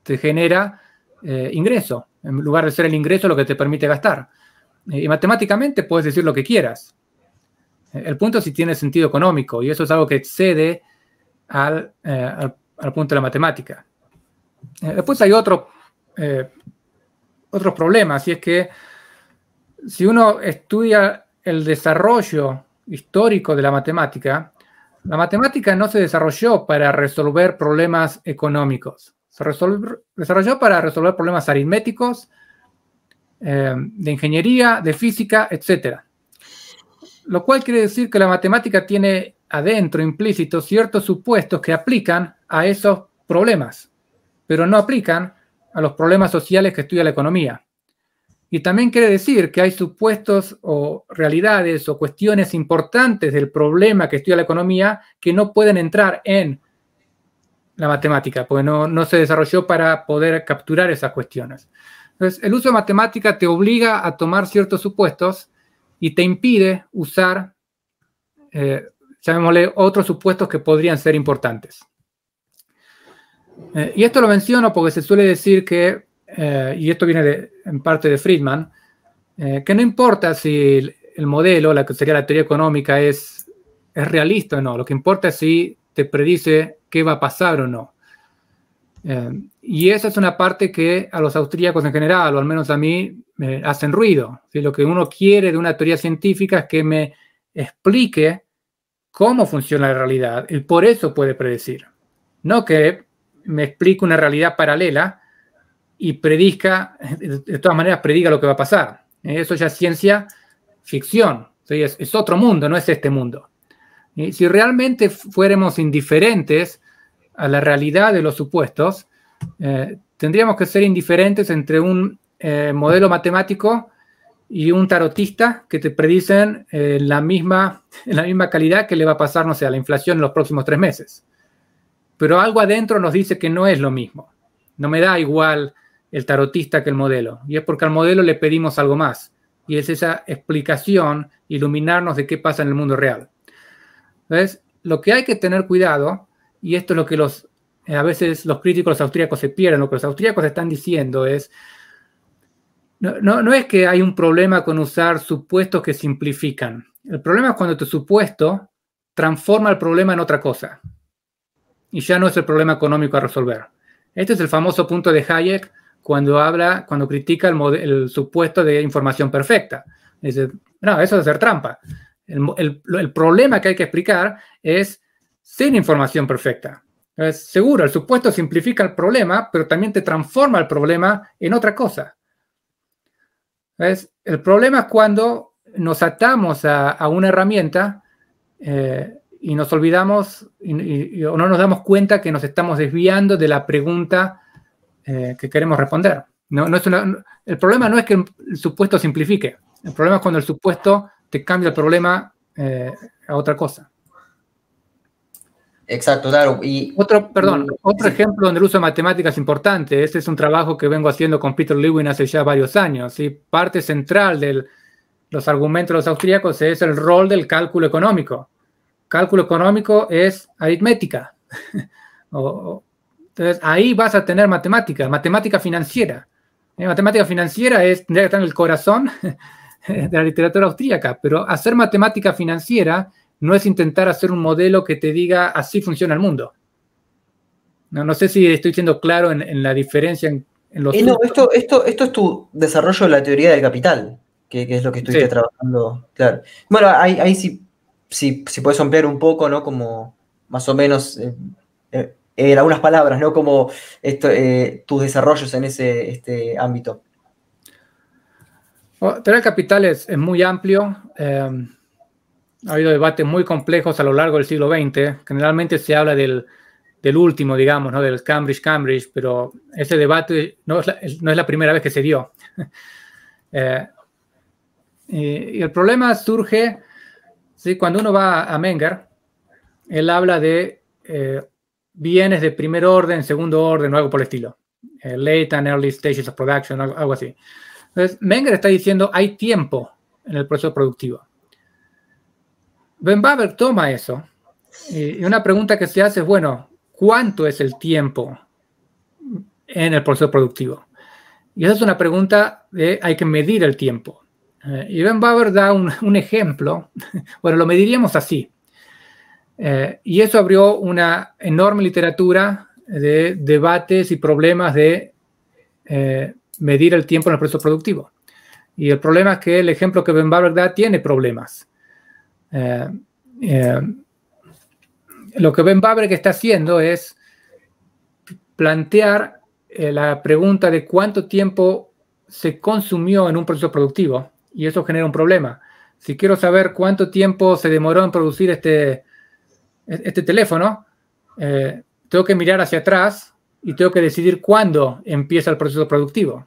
te genera eh, ingreso, en lugar de ser el ingreso lo que te permite gastar. Eh, y matemáticamente puedes decir lo que quieras. El punto es si tiene sentido económico, y eso es algo que excede al, punto de la matemática. después hay otro, otros problemas, y es que si uno estudia el desarrollo histórico de la matemática, la matemática no se desarrolló para resolver problemas económicos, se desarrolló para resolver problemas aritméticos, eh, de ingeniería, de física, etc. Lo cual quiere decir que la matemática tiene adentro implícito ciertos supuestos que aplican a esos problemas, pero no aplican a los problemas sociales que estudia la economía. Y también quiere decir que hay supuestos o realidades o cuestiones importantes del problema que estudia la economía que no pueden entrar en la matemática, porque no, se desarrolló para poder capturar esas cuestiones. Entonces, el uso de matemática te obliga a tomar ciertos supuestos y te impide usar, eh, llamémosle, otros supuestos que podrían ser importantes. Eh, y esto lo menciono porque se suele decir que eh, y esto viene en parte de Friedman, eh, que no importa si el, modelo, la que sería la teoría económica, es, es realista o no, lo que importa es si te predice qué va a pasar o no. Eh, y esa es una parte que a los austríacos en general, o al menos a mí, me hacen ruido. Si Lo que uno quiere de una teoría científica es que me explique cómo funciona la realidad y por eso puede predecir. No que me explique una realidad paralela y predica, de todas maneras prediga lo que va a pasar. Eso ya es ciencia ficción, es, otro mundo, no es este mundo. Si realmente fuéramos indiferentes a la realidad de los supuestos, eh, tendríamos que ser indiferentes entre un eh, modelo matemático y un tarotista que te predicen eh, la, misma, la misma calidad que le va a pasar, no a la inflación en los próximos tres meses. Pero algo adentro nos dice que no es lo mismo. No me da igual el tarotista que el modelo. Y es porque al modelo le pedimos algo más. Y es esa explicación, iluminarnos de qué pasa en el mundo real. Entonces, lo que hay que tener cuidado, y esto es lo que los, a veces los críticos austríacos se pierden, lo que los austríacos están diciendo es, no, no, es que hay un problema con usar supuestos que simplifican. El problema es cuando tu supuesto transforma el problema en otra cosa. Y ya no es el problema económico a resolver. Este es el famoso punto de Hayek cuando habla, cuando critica el, supuesto de información perfecta. Dice, no, eso es hacer trampa. El, problema que hay que explicar es sin información perfecta. Seguro, el supuesto simplifica el problema, pero también te transforma el problema en otra cosa. ¿Ves? El problema es cuando nos atamos a, una herramienta eh, y nos olvidamos o no nos damos cuenta que nos estamos desviando de la pregunta eh, que queremos responder. No, no es el problema no es que el supuesto simplifique, el problema es cuando el supuesto te cambia el problema eh, a otra cosa. Exacto, claro. Y, otro, perdón, otro ejemplo donde el uso de matemáticas es importante. Este es un trabajo que vengo haciendo con Peter Lewin hace ya varios años. y Parte central de los argumentos de los austríacos es el rol del cálculo económico. Cálculo económico es aritmética. entonces, ahí vas a tener matemática, matemática financiera. Eh, matemática financiera es, tendría que estar en el corazón de la literatura austríaca, pero hacer matemática financiera no es intentar hacer un modelo que te diga así funciona el mundo. No, no sé si estoy siendo claro en, la diferencia en, los... Eh, no, esto, esto, esto es tu desarrollo de la teoría del capital, que, es lo que estuviste trabajando. Claro. Bueno, ahí, ahí sí, sí, puedes ampliar un poco, ¿no? Como más o menos eh, eh, en algunas palabras, ¿no? Como esto, tus desarrollos en ese este ámbito. Bueno, del capital es, es muy amplio ha habido debates muy complejos a lo largo del siglo XX. Generalmente se habla del, último, digamos, ¿no? del Cambridge-Cambridge, pero ese debate no es, la, primera vez que se dio. Eh, y, el problema surge ¿sí? cuando uno va a Menger, él habla de eh, bienes de primer orden, segundo orden o algo por el estilo. Eh, late and early stages of production, algo, así. Entonces, Menger está diciendo hay tiempo en el proceso productivo. Ben Baber toma eso y una pregunta que se hace es, bueno, ¿cuánto es el tiempo en el proceso productivo? Y esa es una pregunta de hay que medir el tiempo. Eh, y Ben Baber da un, ejemplo, bueno, lo mediríamos así. Eh, y eso abrió una enorme literatura de debates y problemas de eh, medir el tiempo en el proceso productivo. Y el problema es que el ejemplo que Ben Baber da tiene problemas. Eh, lo que Ben Babre está haciendo es plantear la pregunta de cuánto tiempo se consumió en un proceso productivo y eso genera un problema. Si quiero saber cuánto tiempo se demoró en producir este, este teléfono, tengo que mirar hacia atrás y tengo que decidir cuándo empieza el proceso productivo.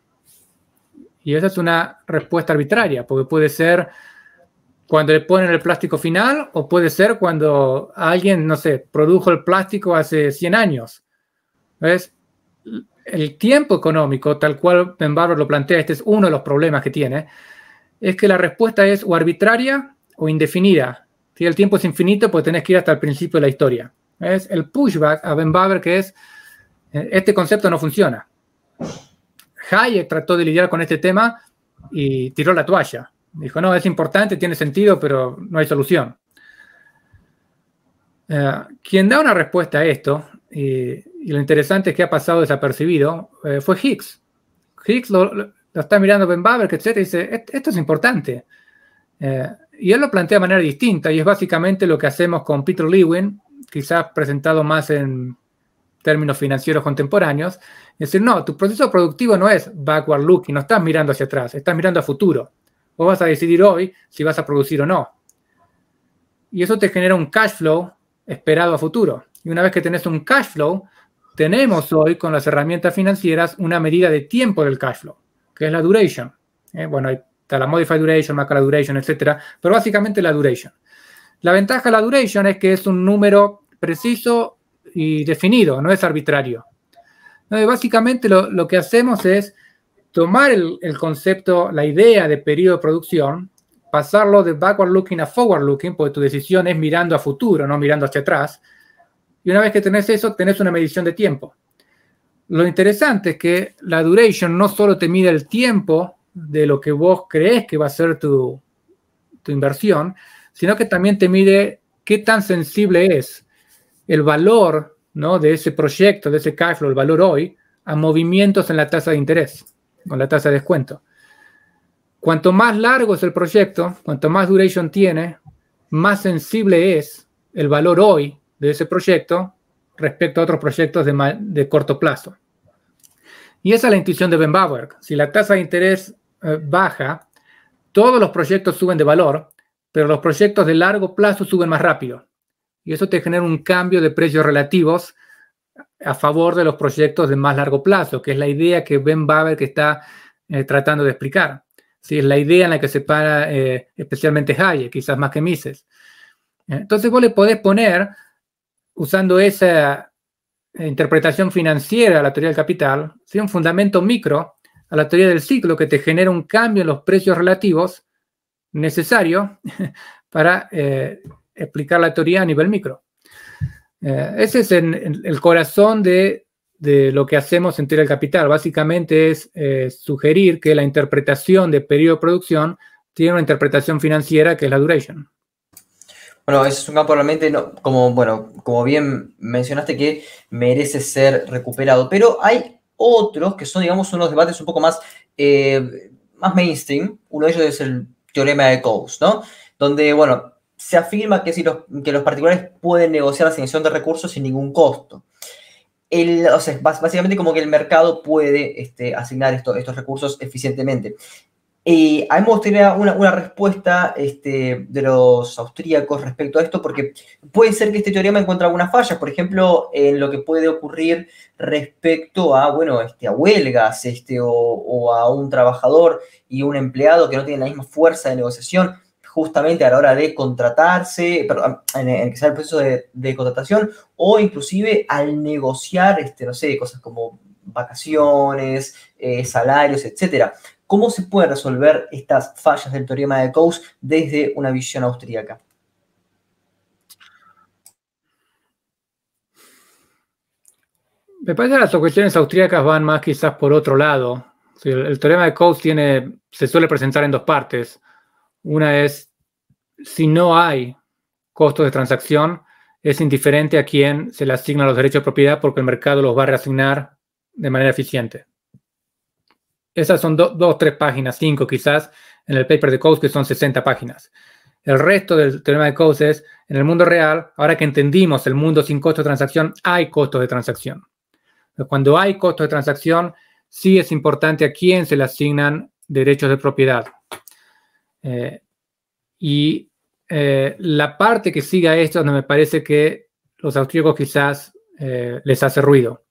Y esa es una respuesta arbitraria, porque puede ser cuando le ponen el plástico final o puede ser cuando alguien, no sé, produjo el plástico hace 100 años. ¿Ves? El tiempo económico, tal cual Ben Barber lo plantea, este es uno de los problemas que tiene, es que la respuesta es o arbitraria o indefinida. Si el tiempo es infinito, pues tenés que ir hasta el principio de la historia. Es el pushback a Ben Baber que es, eh, este concepto no funciona. Hayek trató de lidiar con este tema y tiró la toalla. Dijo, no, es importante, tiene sentido, pero no hay solución. Eh, quien da una respuesta a esto, y, lo interesante es que ha pasado desapercibido, eh, fue Higgs. Higgs lo, está mirando Ben Baber, etc. y dice, esto es importante. Y él lo plantea de manera distinta, y es básicamente lo que hacemos con Peter Lewin, quizás presentado más en términos financieros contemporáneos. Es decir, no, tu proceso productivo no es backward looking, no estás mirando hacia atrás, estás mirando a futuro. Vos vas a decidir hoy si vas a producir o no. Y eso te genera un cash flow esperado a futuro. Y una vez que tenés un cash flow, tenemos hoy con las herramientas financieras una medida de tiempo del cash flow, que es la duration. ¿eh? Bueno, hay la modified duration, macro duration, etc. Pero básicamente la duration. La ventaja de la duration es que es un número preciso y definido, no es arbitrario. básicamente lo que hacemos es tomar el, concepto, la idea de periodo de producción, pasarlo de backward looking a forward looking, porque tu decisión es mirando a futuro, no mirando hacia atrás. Y una vez que tenés eso, tenés una medición de tiempo. Lo interesante es que la duration no solo te mide el tiempo de lo que vos crees que va a ser tu, tu inversión, sino que también te mide qué tan sensible es el valor ¿no? de ese proyecto, de ese cash flow, el valor hoy, a movimientos en la tasa de interés con la tasa de descuento. Cuanto más largo es el proyecto, cuanto más duration tiene, más sensible es el valor hoy de ese proyecto respecto a otros proyectos de, corto plazo. Y esa es la intuición de Ben Bauer. Si la tasa de interés eh, baja, todos los proyectos suben de valor, pero los proyectos de largo plazo suben más rápido. Y eso te genera un cambio de precios relativos a favor de los proyectos de más largo plazo, que es la idea que Ben Baber que está eh, tratando de explicar. ¿sí? Es la idea en la que se para eh, especialmente Hayek, quizás más que Mises. Entonces vos le podés poner, usando esa interpretación financiera a la teoría del capital, ¿sí? un fundamento micro a la teoría del ciclo que te genera un cambio en los precios relativos necesario para eh, explicar la teoría a nivel micro. Eh, ese es el corazón de, lo que hacemos en teoría del capital. Básicamente es eh, sugerir que la interpretación de periodo de producción tiene una interpretación financiera que es la duration. Bueno, es un campo realmente, como, bueno, como bien mencionaste, que merece ser recuperado. Pero hay otros que son, digamos, unos debates un poco más, más mainstream. Uno de ellos es el teorema de Coase, ¿no? Donde, bueno, se afirma que, si los, que los particulares pueden negociar la asignación de recursos sin ningún costo. El, o sea, básicamente como que el mercado puede este, asignar estos recursos eficientemente. Y a mí me gustaría una, respuesta este, de los austríacos respecto a esto, porque puede ser que este teorema encuentre algunas fallas, por ejemplo, en lo que puede ocurrir respecto a, bueno, este, a huelgas este, o, a un trabajador y un empleado que no tienen la misma fuerza de negociación justamente a la hora de contratarse, en, el que sea el proceso de, contratación, o inclusive al negociar, este, no sé, cosas como vacaciones, eh, salarios, etcétera. ¿Cómo se puede resolver estas fallas del teorema de Coase desde una visión austríaca? Me parece que las cuestiones austríacas van más quizás por otro lado. el, teorema de Coase tiene, se suele presentar en dos partes. Una es, si no hay costos de transacción, es indiferente a quién se le asignan los derechos de propiedad porque el mercado los va a reasignar de manera eficiente. Esas son dos, tres páginas, cinco quizás, en el paper de Coase, que son 60 páginas. El resto del teorema de Coase es, en el mundo real, ahora que entendimos el mundo sin costo de transacción, hay costos de transacción. Cuando hay costos de transacción, sí es importante a quién se le asignan derechos de propiedad. Eh, y eh, la parte que sigue a esto, donde me parece que los austríacos quizás eh, les hace ruido.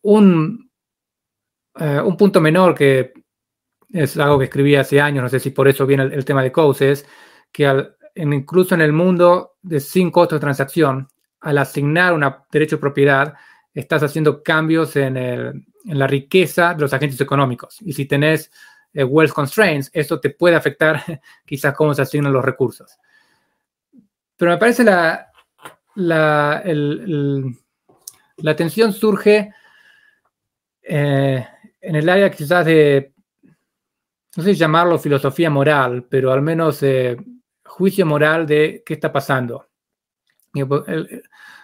un, un, punto menor que es algo que escribí hace años, no sé si por eso viene el, tema de Coase, es que incluso en el mundo de sin costo de transacción, al asignar un derecho de propiedad, estás haciendo cambios en, en, la riqueza de los agentes económicos. Y si tenés eh, wealth constraints, eso te puede afectar quizás cómo se asignan los recursos. Pero me parece la, la, la atención surge eh, en el área quizás de, no sé si llamarlo filosofía moral, pero al menos eh, juicio moral de qué está pasando.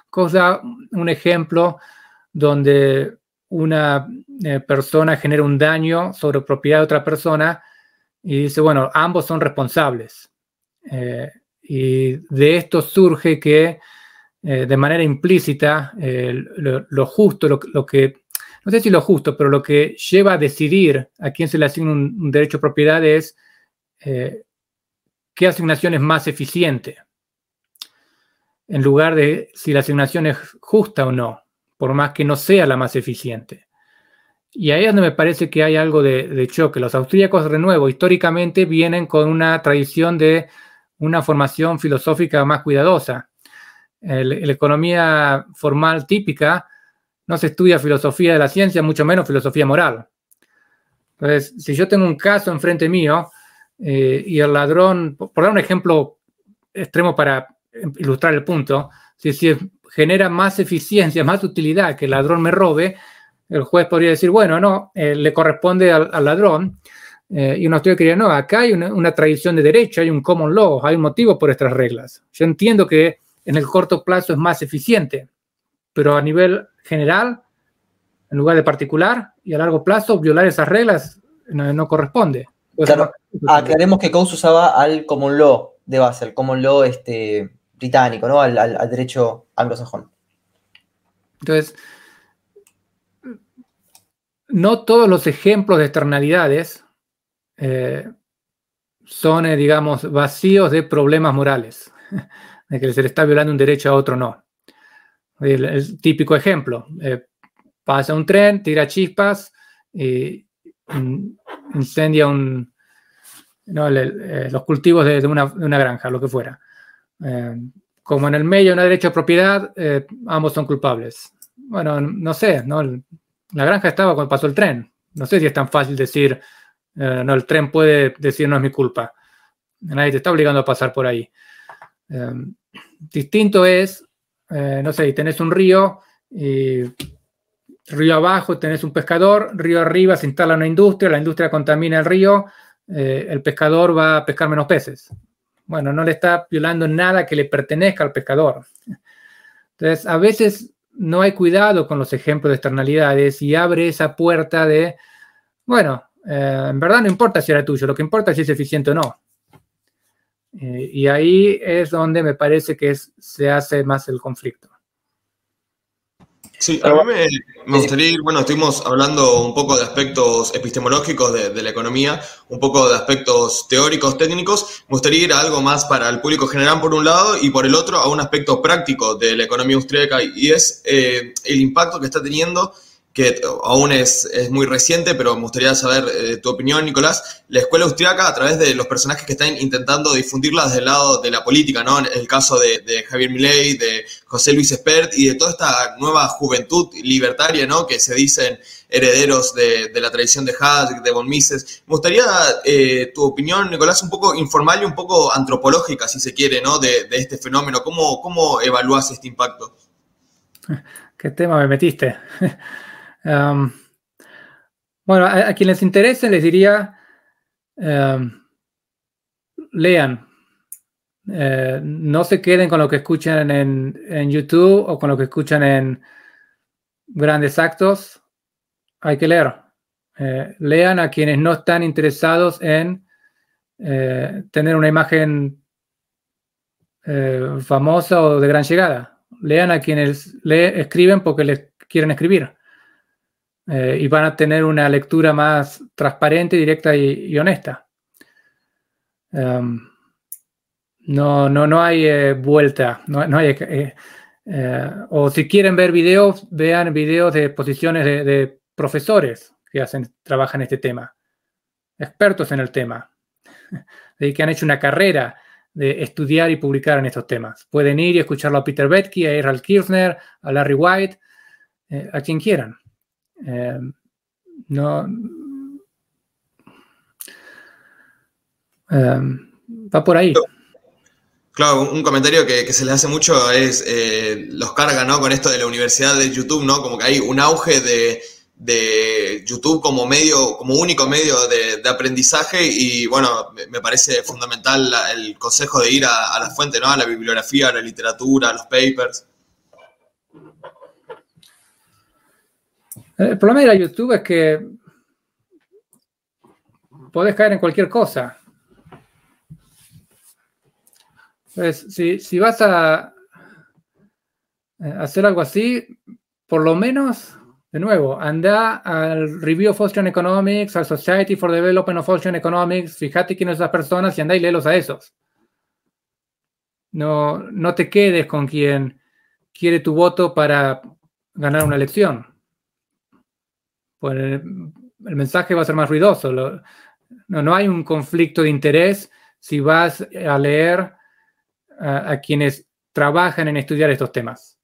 cosa, un ejemplo donde una eh, persona genera un daño sobre propiedad de otra persona y dice, bueno, ambos son responsables. Eh, y de esto surge que de manera implícita lo, justo, lo, que, no sé si lo justo, pero lo que lleva a decidir a quién se le asigna un, derecho a propiedad es qué asignación es más eficiente, en lugar de si la asignación es justa o no por más que no sea la más eficiente. Y ahí es donde me parece que hay algo de, choque. Los austríacos, de nuevo, históricamente vienen con una tradición de una formación filosófica más cuidadosa. la economía formal típica no se estudia filosofía de la ciencia, mucho menos filosofía moral. Entonces, si yo tengo un caso enfrente mío eh, y el ladrón, por, dar un ejemplo extremo para ilustrar el punto, si, si genera más eficiencia, más utilidad que el ladrón me robe, el juez podría decir, bueno, no, eh, le corresponde al, ladrón. Eh, y uno estudio no, acá hay una, tradición de derecho, hay un common law, hay un motivo por estas reglas. Yo entiendo que en el corto plazo es más eficiente, pero a nivel general, en lugar de particular, y a largo plazo, violar esas reglas no, corresponde. claro, aclaremos que Coase usaba al common law de base, el common law este, británico, ¿no? Al, derecho anglosajón. Entonces, no todos los ejemplos de externalidades eh, son, eh, digamos, vacíos de problemas morales, de que se le está violando un derecho a otro no. El, típico ejemplo, eh, pasa un tren, tira chispas, y incendia un, eh, los cultivos de, una, granja, lo que fuera. Eh, como en el medio no hay derecho a propiedad, ambos son culpables. Bueno, no sé, ¿no? la granja estaba cuando pasó el tren. No sé si es tan fácil decir, no, el tren puede decir no es mi culpa. Nadie te está obligando a pasar por ahí. distinto es eh, no sé, tenés un río, río abajo tenés un pescador, río arriba se instala una industria, la industria contamina el río, eh, el pescador va a pescar menos peces. Bueno, no le está violando nada que le pertenezca al pescador. Entonces, a veces no hay cuidado con los ejemplos de externalidades y abre esa puerta de, bueno, eh, en verdad no importa si era tuyo, lo que importa es si es eficiente o no. Eh, y ahí es donde me parece que se hace más el conflicto. Sí, a mí me, gustaría ir, bueno, estuvimos hablando un poco de aspectos epistemológicos de, la economía, un poco de aspectos teóricos, técnicos. Me gustaría ir a algo más para el público general por un lado y por el otro a un aspecto práctico de la economía austríaca y es eh, el impacto que está teniendo que aún es, es, muy reciente, pero me gustaría saber eh, tu opinión, Nicolás. La escuela austriaca, a través de los personajes que están intentando difundirla desde el lado de la política, ¿no? El caso de, Javier Milei, de José Luis Espert y de toda esta nueva juventud libertaria, ¿no? Que se dicen herederos de, la tradición de Hayek, de von Mises. Me gustaría eh, tu opinión, Nicolás, un poco informal y un poco antropológica, si se quiere, ¿no? De, este fenómeno. ¿Cómo, ¿Cómo evalúas este impacto? ¿Qué tema me metiste? Bueno, a, quien les interese les diría, lean. Eh, no se queden con lo que escuchan en, YouTube o con lo que escuchan en grandes actos. Hay que leer. Eh, lean a quienes no están interesados en eh, tener una imagen famosa o de gran llegada. Lean a quienes le escriben porque les quieren escribir. Eh, y van a tener una lectura más transparente, directa y, honesta. Em, no, no, no hay eh, vuelta, no, hay, eh, o si quieren ver videos, vean videos de posiciones de, profesores que hacen, trabajan este tema, expertos en el tema, de que han hecho una carrera de estudiar y publicar en estos temas. Pueden ir y escucharlo a Peter Betke, a Errol Kirchner, a Larry White, a quien quieran. Eh, no. Eh, va por ahí. Claro, un comentario que, se les hace mucho es, eh, los carga, ¿no? Con esto de la universidad de YouTube, ¿no? Como que hay un auge de, YouTube como medio, como único medio de, aprendizaje y bueno, me, parece fundamental el consejo de ir a, a, la fuente, ¿no? A la bibliografía, a la literatura, a los papers. El problema de la YouTube es que podés caer en cualquier cosa. Pues, si, vas a eh, hacer algo así, por lo menos, de nuevo, anda al Review of Austrian Economics, al Society for Development of Austrian Economics, fíjate quiénes son las personas y anda y léelos a esos. No, no te quedes con quien quiere tu voto para ganar una elección pues el mensaje va a ser más ruidoso. no, no hay un conflicto de interés si vas a leer a, quienes trabajan en estudiar estos temas.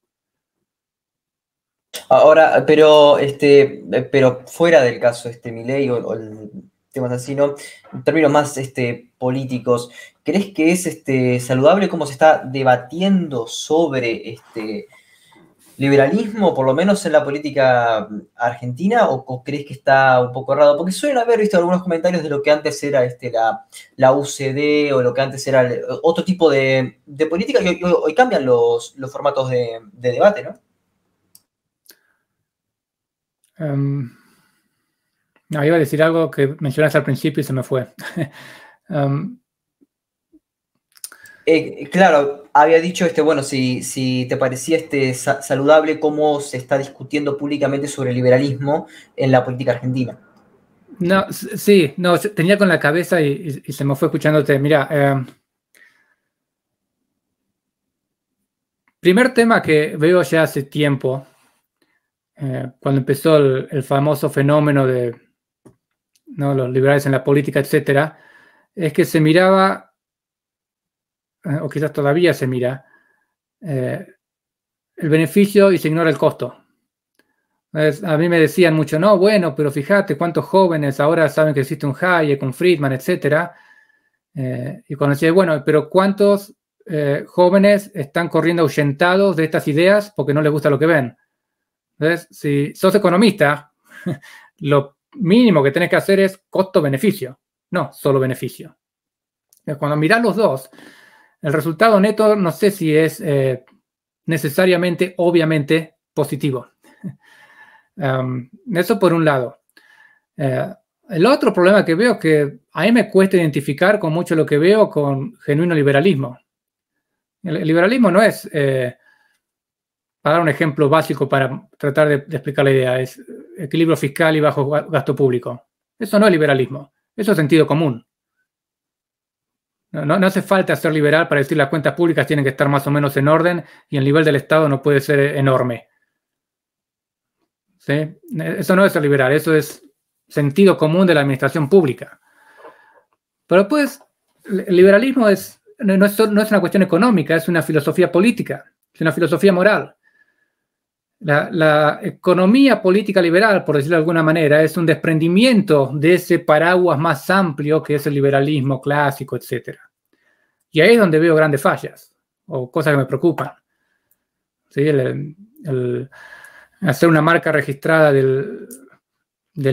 Ahora, pero este, pero fuera del caso este Milei o, o temas así, ¿no? En términos más este, políticos, ¿crees que es este, saludable cómo se está debatiendo sobre este, liberalismo, por lo menos en la política argentina, o, crees que está un poco errado? Porque suelen haber visto algunos comentarios de lo que antes era este, la, la UCD o lo que antes era otro tipo de, política que hoy, cambian los, formatos de, debate, ¿no? Um, no, iba a decir algo que mencionaste al principio y se me fue. um, eh, claro, había dicho, este, bueno, si, si te parecía este, saludable cómo se está discutiendo públicamente sobre el liberalismo en la política argentina. No, sí, no, tenía con la cabeza y, se me fue escuchándote. Mira, eh, primer tema que veo ya hace tiempo, eh, cuando empezó el, famoso fenómeno de los liberales en la política, etcétera, es que se miraba, eh, o quizás todavía se mira, eh, el beneficio y se ignora el costo. a mí me decían mucho, no, bueno, pero fíjate cuántos jóvenes ahora saben que existe un Hayek, un Friedman, etcétera. y cuando decía, bueno, pero cuántos eh, jóvenes están corriendo ahuyentados de estas ideas porque no les gusta lo que ven. Entonces, si sos economista, lo mínimo que tenés que hacer es costo-beneficio, no solo beneficio. Cuando mirás los dos, el resultado neto no sé si es eh, necesariamente, obviamente, positivo. Um, eso por un lado. Eh, el otro problema que veo es que a mí me cuesta identificar con mucho lo que veo con genuino liberalismo. El liberalismo no es, eh, para dar un ejemplo básico para tratar de, explicar la idea, es equilibrio fiscal y bajo gasto público. Eso no es liberalismo, eso es sentido común. No, hace falta ser liberal para decir las cuentas públicas tienen que estar más o menos en orden y el nivel del Estado no puede ser enorme. Eso no es ser liberal, eso es sentido común de la administración pública. Pero pues, el liberalismo es no, es, una cuestión económica, es una filosofía política, es una filosofía moral. La, economía política liberal, por decirlo de alguna manera, es un desprendimiento de ese paraguas más amplio que es el liberalismo clásico, etc. Y ahí es donde veo grandes fallas o cosas que me preocupan. hacer una marca registrada del,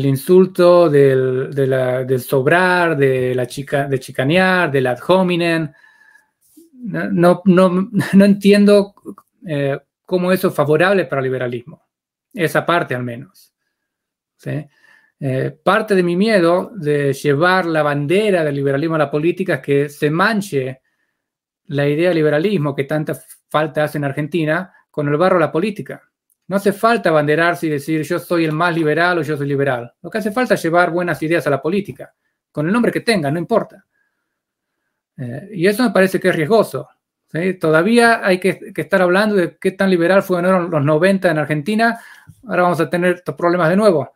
insulto, del, sobrar, de la chica, de chicanear, del ad hominem, no, no, no entiendo eh, cómo eso es favorable para el liberalismo. Esa parte al menos. Eh, parte de mi miedo de llevar la bandera del liberalismo a la política es que se manche la idea de liberalismo que tanta falta hace en Argentina con el barro a la política. No hace falta banderarse y decir yo soy el más liberal o yo soy liberal. Lo que hace falta es llevar buenas ideas a la política, con el nombre que tenga, no importa. Eh, y eso me parece que es riesgoso. Todavía hay que, estar hablando de qué tan liberal fueron los 90 en Argentina. Ahora vamos a tener estos problemas de nuevo.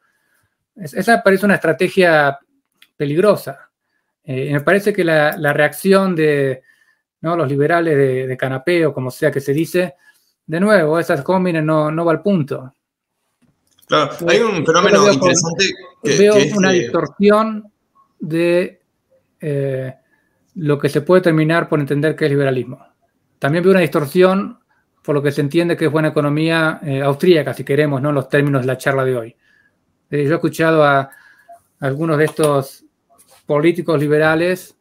esa me parece una estrategia peligrosa. Eh, me parece que la, reacción de los liberales de, canapé o como sea que se dice, de nuevo, esas combines no, no va al punto. Claro, hay un fenómeno interesante. que, veo una distorsión de eh, lo que se puede terminar por entender que es liberalismo. También veo una distorsión por lo que se entiende que es buena economía eh, austríaca, si queremos, ¿no? Los términos de la charla de hoy. Eh, yo he escuchado a, algunos de estos políticos liberales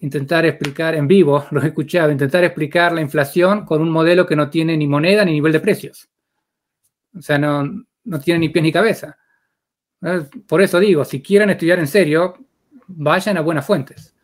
intentar explicar en vivo, los he escuchado, intentar explicar la inflación con un modelo que no tiene ni moneda ni nivel de precios. O sea, no, no tiene ni pies ni cabeza. Eh, por eso digo, si quieren estudiar en serio, vayan a buenas fuentes.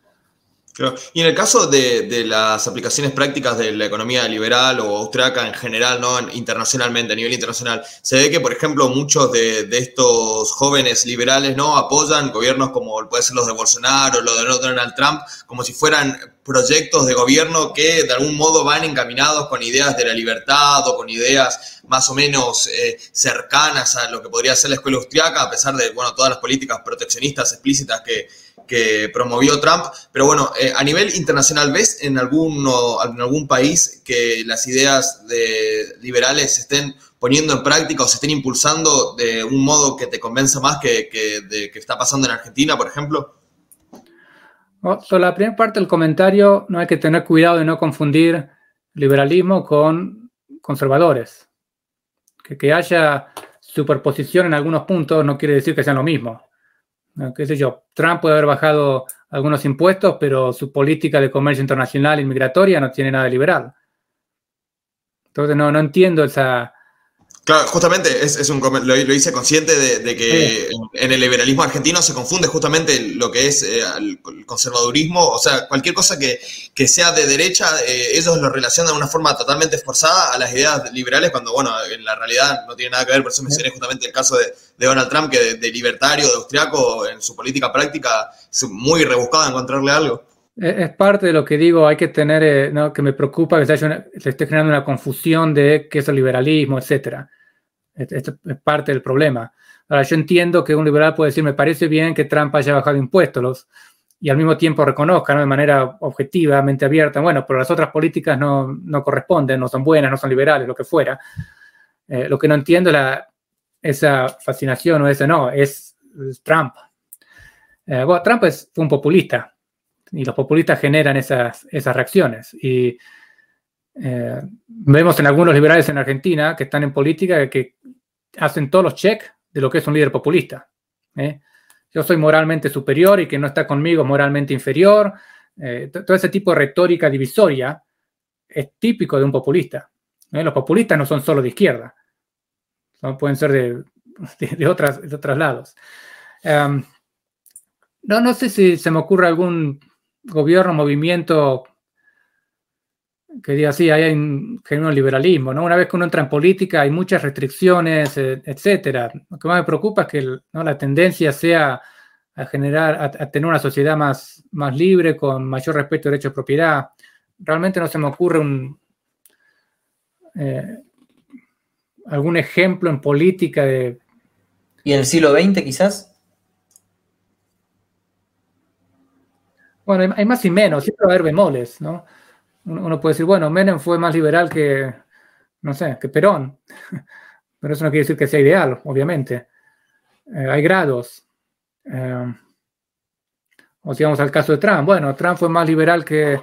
Y en el caso de, las aplicaciones prácticas de la economía liberal o austriaca en general, ¿no? internacionalmente, a nivel internacional, se ve que, por ejemplo, muchos de, estos jóvenes liberales no apoyan gobiernos como puede ser los de Bolsonaro, los de Donald Trump, como si fueran proyectos de gobierno que de algún modo van encaminados con ideas de la libertad o con ideas más o menos eh, cercanas a lo que podría ser la escuela austriaca, a pesar de bueno, todas las políticas proteccionistas explícitas que, que promovió Trump. Pero bueno, eh, a nivel internacional, ¿ves en, alguno, en algún país que las ideas de liberales se estén poniendo en práctica o se estén impulsando de un modo que te convenza más que, que está pasando en Argentina, por ejemplo? la primera parte del comentario, no hay que tener cuidado de no confundir liberalismo con conservadores. Que, que haya superposición en algunos puntos no quiere decir que sean lo mismo qué sé yo, Trump puede haber bajado algunos impuestos, pero su política de comercio internacional y migratoria no tiene nada liberal. Entonces no, no entiendo esa, Claro, justamente es, un, lo, hice consciente de, que en, el liberalismo argentino se confunde justamente lo que es eh, el conservadurismo, o sea, cualquier cosa que, sea de derecha, eh, ellos lo relacionan de una forma totalmente forzada a las ideas liberales, cuando, bueno, en la realidad no tiene nada que ver, por eso mencioné justamente el caso de, Donald Trump, que de, libertario, de austriaco, en su política práctica, es muy rebuscado encontrarle algo. Es parte de lo que digo, hay que tener, eh, que me preocupa que se, se, esté generando una confusión de qué es el liberalismo, etc. Esto es parte del problema. Ahora, yo entiendo que un liberal puede decir, me parece bien que Trump haya bajado impuestos y al mismo tiempo reconozca de manera objetivamente abierta, bueno, pero las otras políticas no, no corresponden, no son buenas, no son liberales, lo que fuera. Eh, lo que no entiendo es esa fascinación o ese no, es, Trump. Eh, bueno, Trump es, un populista y los populistas generan esas, esas reacciones. Y eh, vemos en algunos liberales en Argentina que están en política que hacen todos los checks de lo que es un líder populista. ¿eh? Yo soy moralmente superior y que no está conmigo moralmente inferior. todo ese tipo de retórica divisoria es típico de un populista. Los populistas no son solo de izquierda, pueden ser de, de, otras, de otros lados. Em, no, no sé si se me ocurre algún gobierno, movimiento que diga, sí, hay un genuino liberalismo, ¿no? Una vez que uno entra en política hay muchas restricciones, eh, etcétera. Lo que más me preocupa es que ¿no? la tendencia sea a generar, a, tener una sociedad más, más libre, con mayor respeto al derecho de propiedad. Realmente no se me ocurre un, eh, algún ejemplo en política de... ¿Y en el siglo XX quizás? Bueno, hay más y menos, siempre va a haber bemoles, ¿no? Uno puede decir, bueno, Menem fue más liberal que, no sé, que Perón, pero eso no quiere decir que sea ideal, obviamente. Eh, hay grados. Eh, o si vamos al caso de Trump, bueno, Trump fue más liberal que,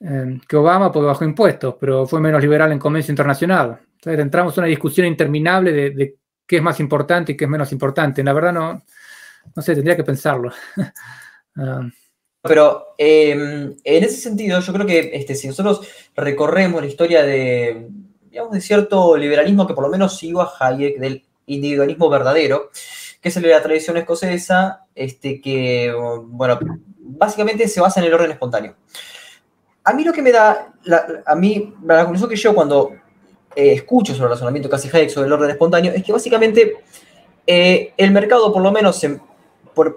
eh, que Obama porque bajó impuestos, pero fue menos liberal en comercio internacional. Entonces entramos en una discusión interminable de, qué es más importante y qué es menos importante. La verdad no, no sé, tendría que pensarlo. Ah. Pero em, en ese sentido, yo creo que este, si nosotros recorremos la historia de, digamos, de cierto liberalismo que por lo menos sigo a Hayek, del individualismo verdadero, que es el de la tradición escocesa, este, que, bueno, básicamente se basa en el orden espontáneo. A mí lo que me da, a mí, la conclusión que yo cuando eh, escucho sobre el razonamiento casi Hayek sobre el orden espontáneo es que básicamente eh, el mercado por lo menos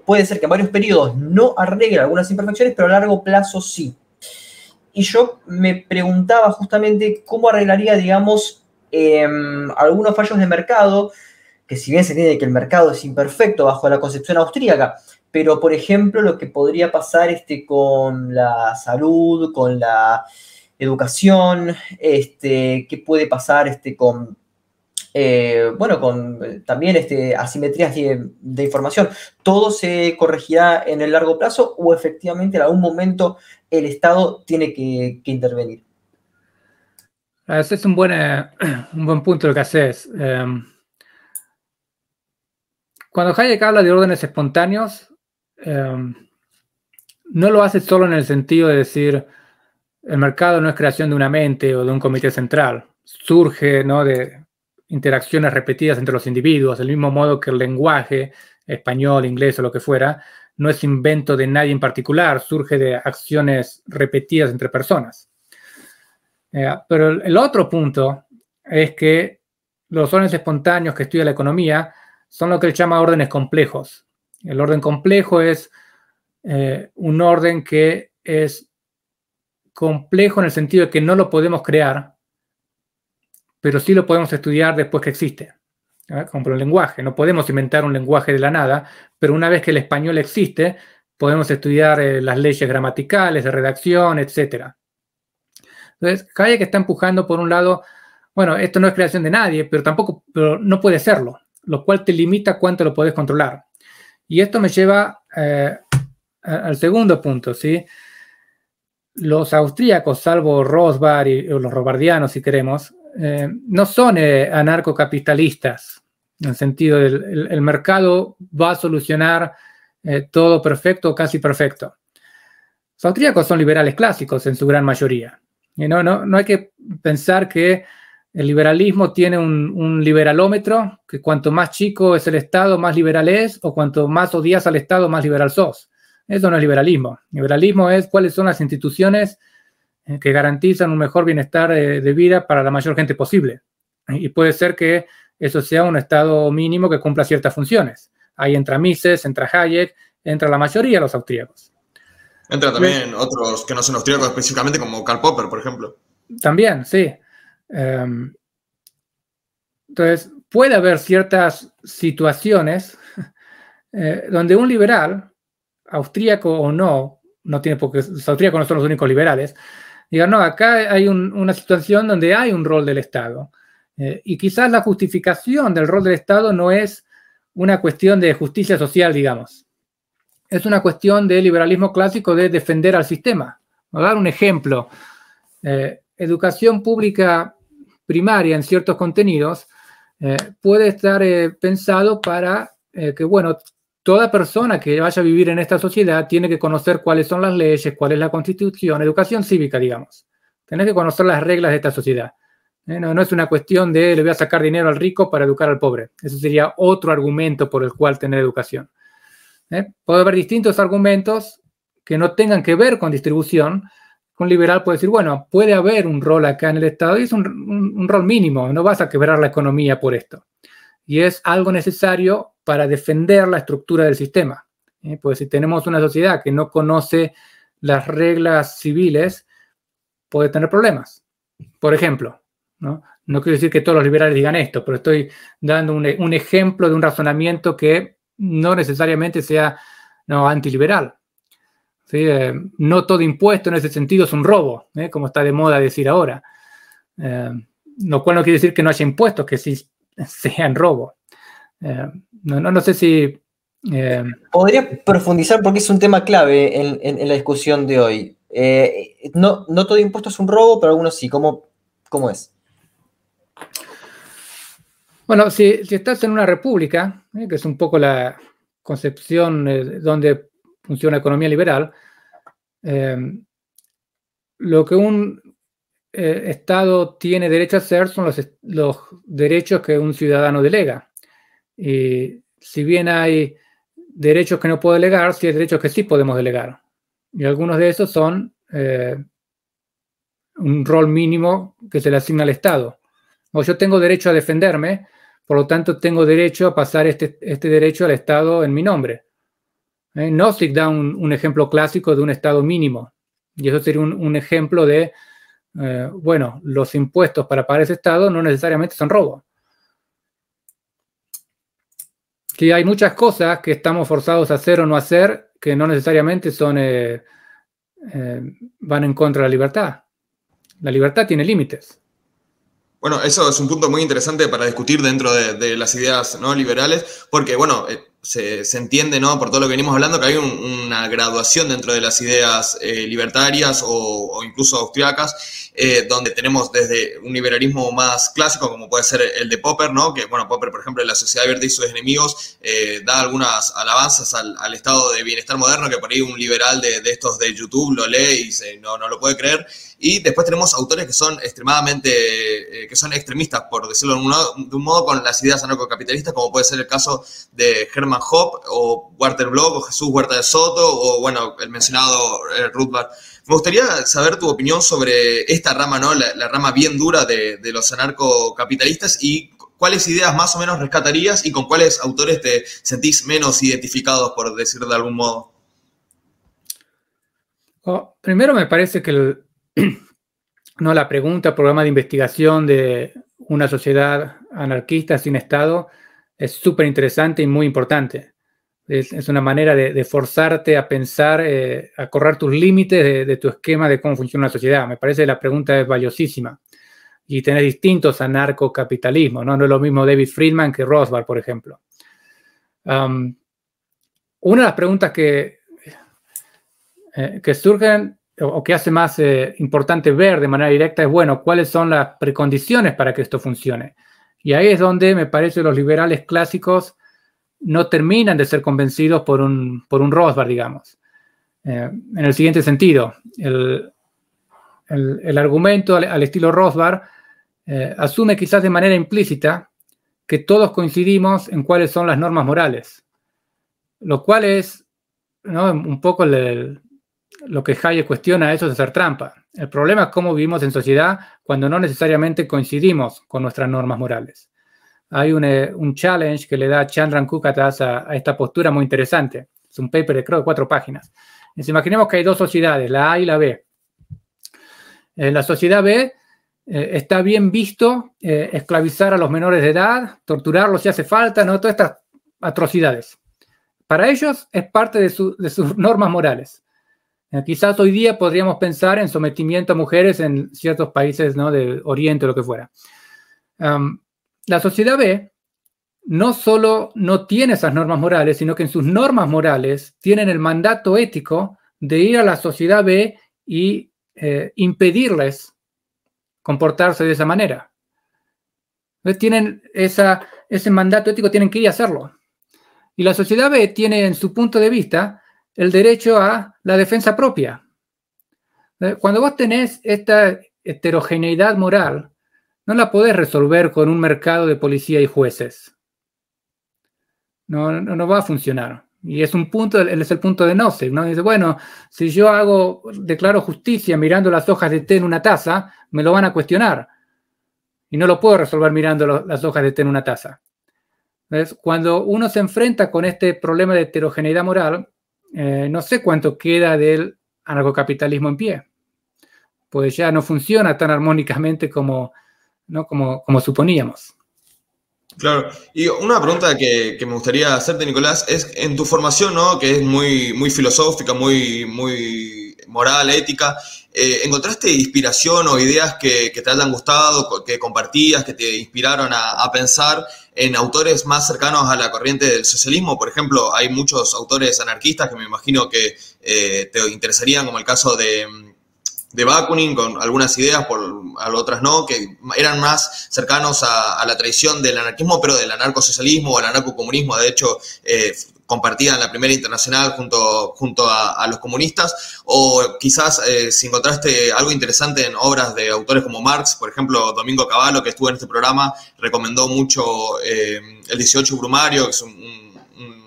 puede ser que en varios periodos no arregle algunas imperfecciones, pero a largo plazo sí. Y yo me preguntaba justamente cómo arreglaría, digamos, em, algunos fallos de mercado, que si bien se tiene que el mercado es imperfecto bajo la concepción austríaca, pero por ejemplo lo que podría pasar este, con la salud, con la educación, este, qué puede pasar este, con, eh, bueno, con eh, también este, asimetrías de, información. ¿Todo se corregirá en el largo plazo o efectivamente en algún momento el Estado tiene que, intervenir? Ah, ese es un buen, un buen punto lo que haces. Em, cuando Hayek habla de órdenes espontáneos, em, no lo hace solo en el sentido de decir, el mercado no es creación de una mente o de un comité central, surge ¿no? de interacciones repetidas entre los individuos, del mismo modo que el lenguaje, español, inglés o lo que fuera, no es invento de nadie en particular, surge de acciones repetidas entre personas. Eh, pero el otro punto es que los órdenes espontáneos que estudia la economía son lo que él llama órdenes complejos. El orden complejo es eh, un orden que es complejo en el sentido de que no lo podemos crear, pero sí lo podemos estudiar después que existe. Como el lenguaje, no podemos inventar un lenguaje de la nada, pero una vez que el español existe, podemos estudiar eh, las leyes gramaticales, de redacción, etc. Entonces, que está empujando por un lado, bueno, esto no es creación de nadie, pero tampoco, pero no puede serlo, lo cual te limita cuánto lo puedes controlar. Y esto me lleva eh, al segundo punto, ¿sí? los austríacos, salvo Rosbar y, los robardianos, si queremos, eh, no son eh, anarcocapitalistas, en el sentido del el, mercado va a solucionar eh, todo perfecto casi perfecto. Los austríacos son liberales clásicos en su gran mayoría. Y no, no, no hay que pensar que el liberalismo tiene un, un, liberalómetro, que cuanto más chico es el Estado, más liberal es, o cuanto más odias al Estado, más liberal sos. Eso no es liberalismo. Liberalismo es cuáles son las instituciones que garantizan un mejor bienestar de, vida para la mayor gente posible. Y puede ser que eso sea un estado mínimo que cumpla ciertas funciones. Ahí entra Mises, entra Hayek, entra la mayoría de los austríacos. Entra también otros que no son austríacos específicamente, como Karl Popper, por ejemplo. También, sí. Em, entonces, puede haber ciertas situaciones eh, donde un liberal, austríaco o no, no tiene porque los austríacos no son los únicos liberales, diga, no, acá hay una situación donde hay un rol del Estado. Eh, y quizás la justificación del rol del Estado no es una cuestión de justicia social, digamos. Es una cuestión de liberalismo clásico de defender al sistema. Voy a dar un ejemplo. Eh, educación pública primaria en ciertos contenidos eh, puede estar pensado para que, bueno, toda persona que vaya a vivir en esta sociedad tiene que conocer cuáles son las leyes, cuál es la constitución, educación cívica, digamos. Tienes que conocer las reglas de esta sociedad. ¿eh? No, es una cuestión de le voy a sacar dinero al rico para educar al pobre. Eso sería otro argumento por el cual tener educación. ¿eh? Puede haber distintos argumentos que no tengan que ver con distribución. Un liberal puede decir, bueno, puede haber un rol acá en el Estado y es un, un rol mínimo, no vas a quebrar la economía por esto. Y es algo necesario para defender la estructura del sistema. ¿eh? Pues si tenemos una sociedad que no conoce las reglas civiles, puede tener problemas. Por ejemplo, ¿no? no quiero decir que todos los liberales digan esto, pero estoy dando un, ejemplo de un razonamiento que no necesariamente sea no, antiliberal. ¿sí? Eh, no todo impuesto en ese sentido es un robo, ¿eh? como está de moda decir ahora. lo cual no quiere decir que no haya impuestos que sí sean robo. No, no, no sé si... Eh, Podría profundizar porque es un tema clave en, la discusión de hoy. Eh, no, no todo impuesto es un robo, pero algunos sí. ¿Cómo, cómo es? Bueno, si, estás en una república, eh, que es un poco la concepción donde funciona la economía liberal, lo que un Estado tiene derecho a hacer son los, los derechos que un ciudadano delega. Y si bien hay derechos que no puedo delegar, sí hay derechos que sí podemos delegar. Y algunos de esos son eh, un rol mínimo que se le asigna al Estado. O yo tengo derecho a defenderme, por lo tanto tengo derecho a pasar este, este derecho al Estado en mi nombre. ¿Eh? Nozick da un, ejemplo clásico de un Estado mínimo. Y eso sería un, ejemplo de, eh, bueno, los impuestos para pagar ese Estado no necesariamente son robo. Sí, hay muchas cosas que estamos forzados a hacer o no hacer que no necesariamente son, eh, eh, van en contra de la libertad. La libertad tiene límites. Bueno, eso es un punto muy interesante para discutir dentro de, las ideas ¿no? liberales, porque, bueno, se, entiende, ¿no? Por todo lo que venimos hablando, que hay una graduación dentro de las ideas eh, libertarias o, incluso austriacas, eh, donde tenemos desde un liberalismo más clásico, como puede ser el de Popper, ¿no? Que, bueno, Popper, por ejemplo, en La Sociedad Verde y sus enemigos, eh, da algunas alabanzas al, estado de bienestar moderno, que por ahí un liberal de, estos de YouTube lo lee y dice, no, no lo puede creer. Y después tenemos autores que son extremadamente, que son extremistas, por decirlo de un, modo, con las ideas anarcocapitalistas, como puede ser el caso de Hermann Hop o Walter Block o Jesús Huerta de Soto o, bueno, el mencionado eh, Me gustaría saber tu opinión sobre esta rama, ¿no? La, rama bien dura de, los anarcocapitalistas y cuáles ideas más o menos rescatarías y con cuáles autores te sentís menos identificados, por decir de algún modo. Oh, primero me parece que no la pregunta, programa de investigación de una sociedad anarquista sin Estado es súper interesante y muy importante. Es, una manera de, forzarte a pensar, eh, a correr tus límites de, tu esquema de cómo funciona la sociedad. Me parece que la pregunta es valiosísima. Y tener distintos anarcocapitalismos, ¿no? No es lo mismo David Friedman que Rothbard, por ejemplo. Una de las preguntas que, eh, que surgen o que hace más eh, importante ver de manera directa es, bueno, ¿cuáles son las precondiciones para que esto funcione? Y ahí es donde me parece los liberales clásicos no terminan de ser convencidos por un, por un Rothbard, digamos. Eh, en el siguiente sentido, el, el, argumento al, estilo Rothbard eh, asume quizás de manera implícita que todos coincidimos en cuáles son las normas morales, lo cual es un poco lo que Hayek cuestiona, eso es hacer trampa. El problema es cómo vivimos en sociedad cuando no necesariamente coincidimos con nuestras normas morales. Hay un, eh, challenge que le da Chandran Kukatas a, esta postura muy interesante. Es un paper de creo cuatro páginas, imaginemos que hay dos sociedades, la A y la B. En la sociedad B eh, está bien visto eh, esclavizar a los menores de edad, torturarlos si hace falta, ¿no? Todas estas atrocidades. Para ellos es parte de, sus normas morales. Eh, quizás hoy día podríamos pensar en sometimiento a mujeres en ciertos países ¿no? de Oriente o lo que fuera. la sociedad B no solo no tiene esas normas morales, sino que en sus normas morales tienen el mandato ético de ir a la sociedad B y impedirles comportarse de esa manera. tienen esa, ese mandato ético, tienen que ir a hacerlo. Y la sociedad B tiene en su punto de vista el derecho a la defensa propia. Cuando vos tenés esta heterogeneidad moral, no la podés resolver con un mercado de policía y jueces. No, no, va a funcionar. Y es un punto, es el punto de no ¿no? Dice, bueno, si yo hago, declaro justicia mirando las hojas de té en una taza, me lo van a cuestionar. Y no lo puedo resolver mirando las hojas de té en una taza. Cuando uno se enfrenta con este problema de heterogeneidad moral, eh, no sé cuánto queda del anarcocapitalismo en pie. Pues ya no funciona tan armónicamente como, ¿no? como, como suponíamos. Claro, y una pregunta que, me gustaría hacerte, Nicolás, es en tu formación, ¿no? Que es muy, muy filosófica, muy, muy moral, ética, eh, ¿encontraste inspiración o ideas que, te hayan gustado, que compartías, que te inspiraron a, pensar en autores más cercanos a la corriente del socialismo? Por ejemplo, hay muchos autores anarquistas que me imagino que eh, te interesarían, como el caso de de Bakunin con algunas ideas, por otras no, que eran más cercanos a, la tradición del anarquismo, pero del anarcosocialismo o el anarcocomunismo. De hecho, eh, compartían la primera internacional junto, junto a, los comunistas, o quizás eh, si encontraste algo interesante en obras de autores como Marx, por ejemplo, Domingo Cavallo, que estuvo en este programa, recomendó mucho eh, El 18 Brumario, que es un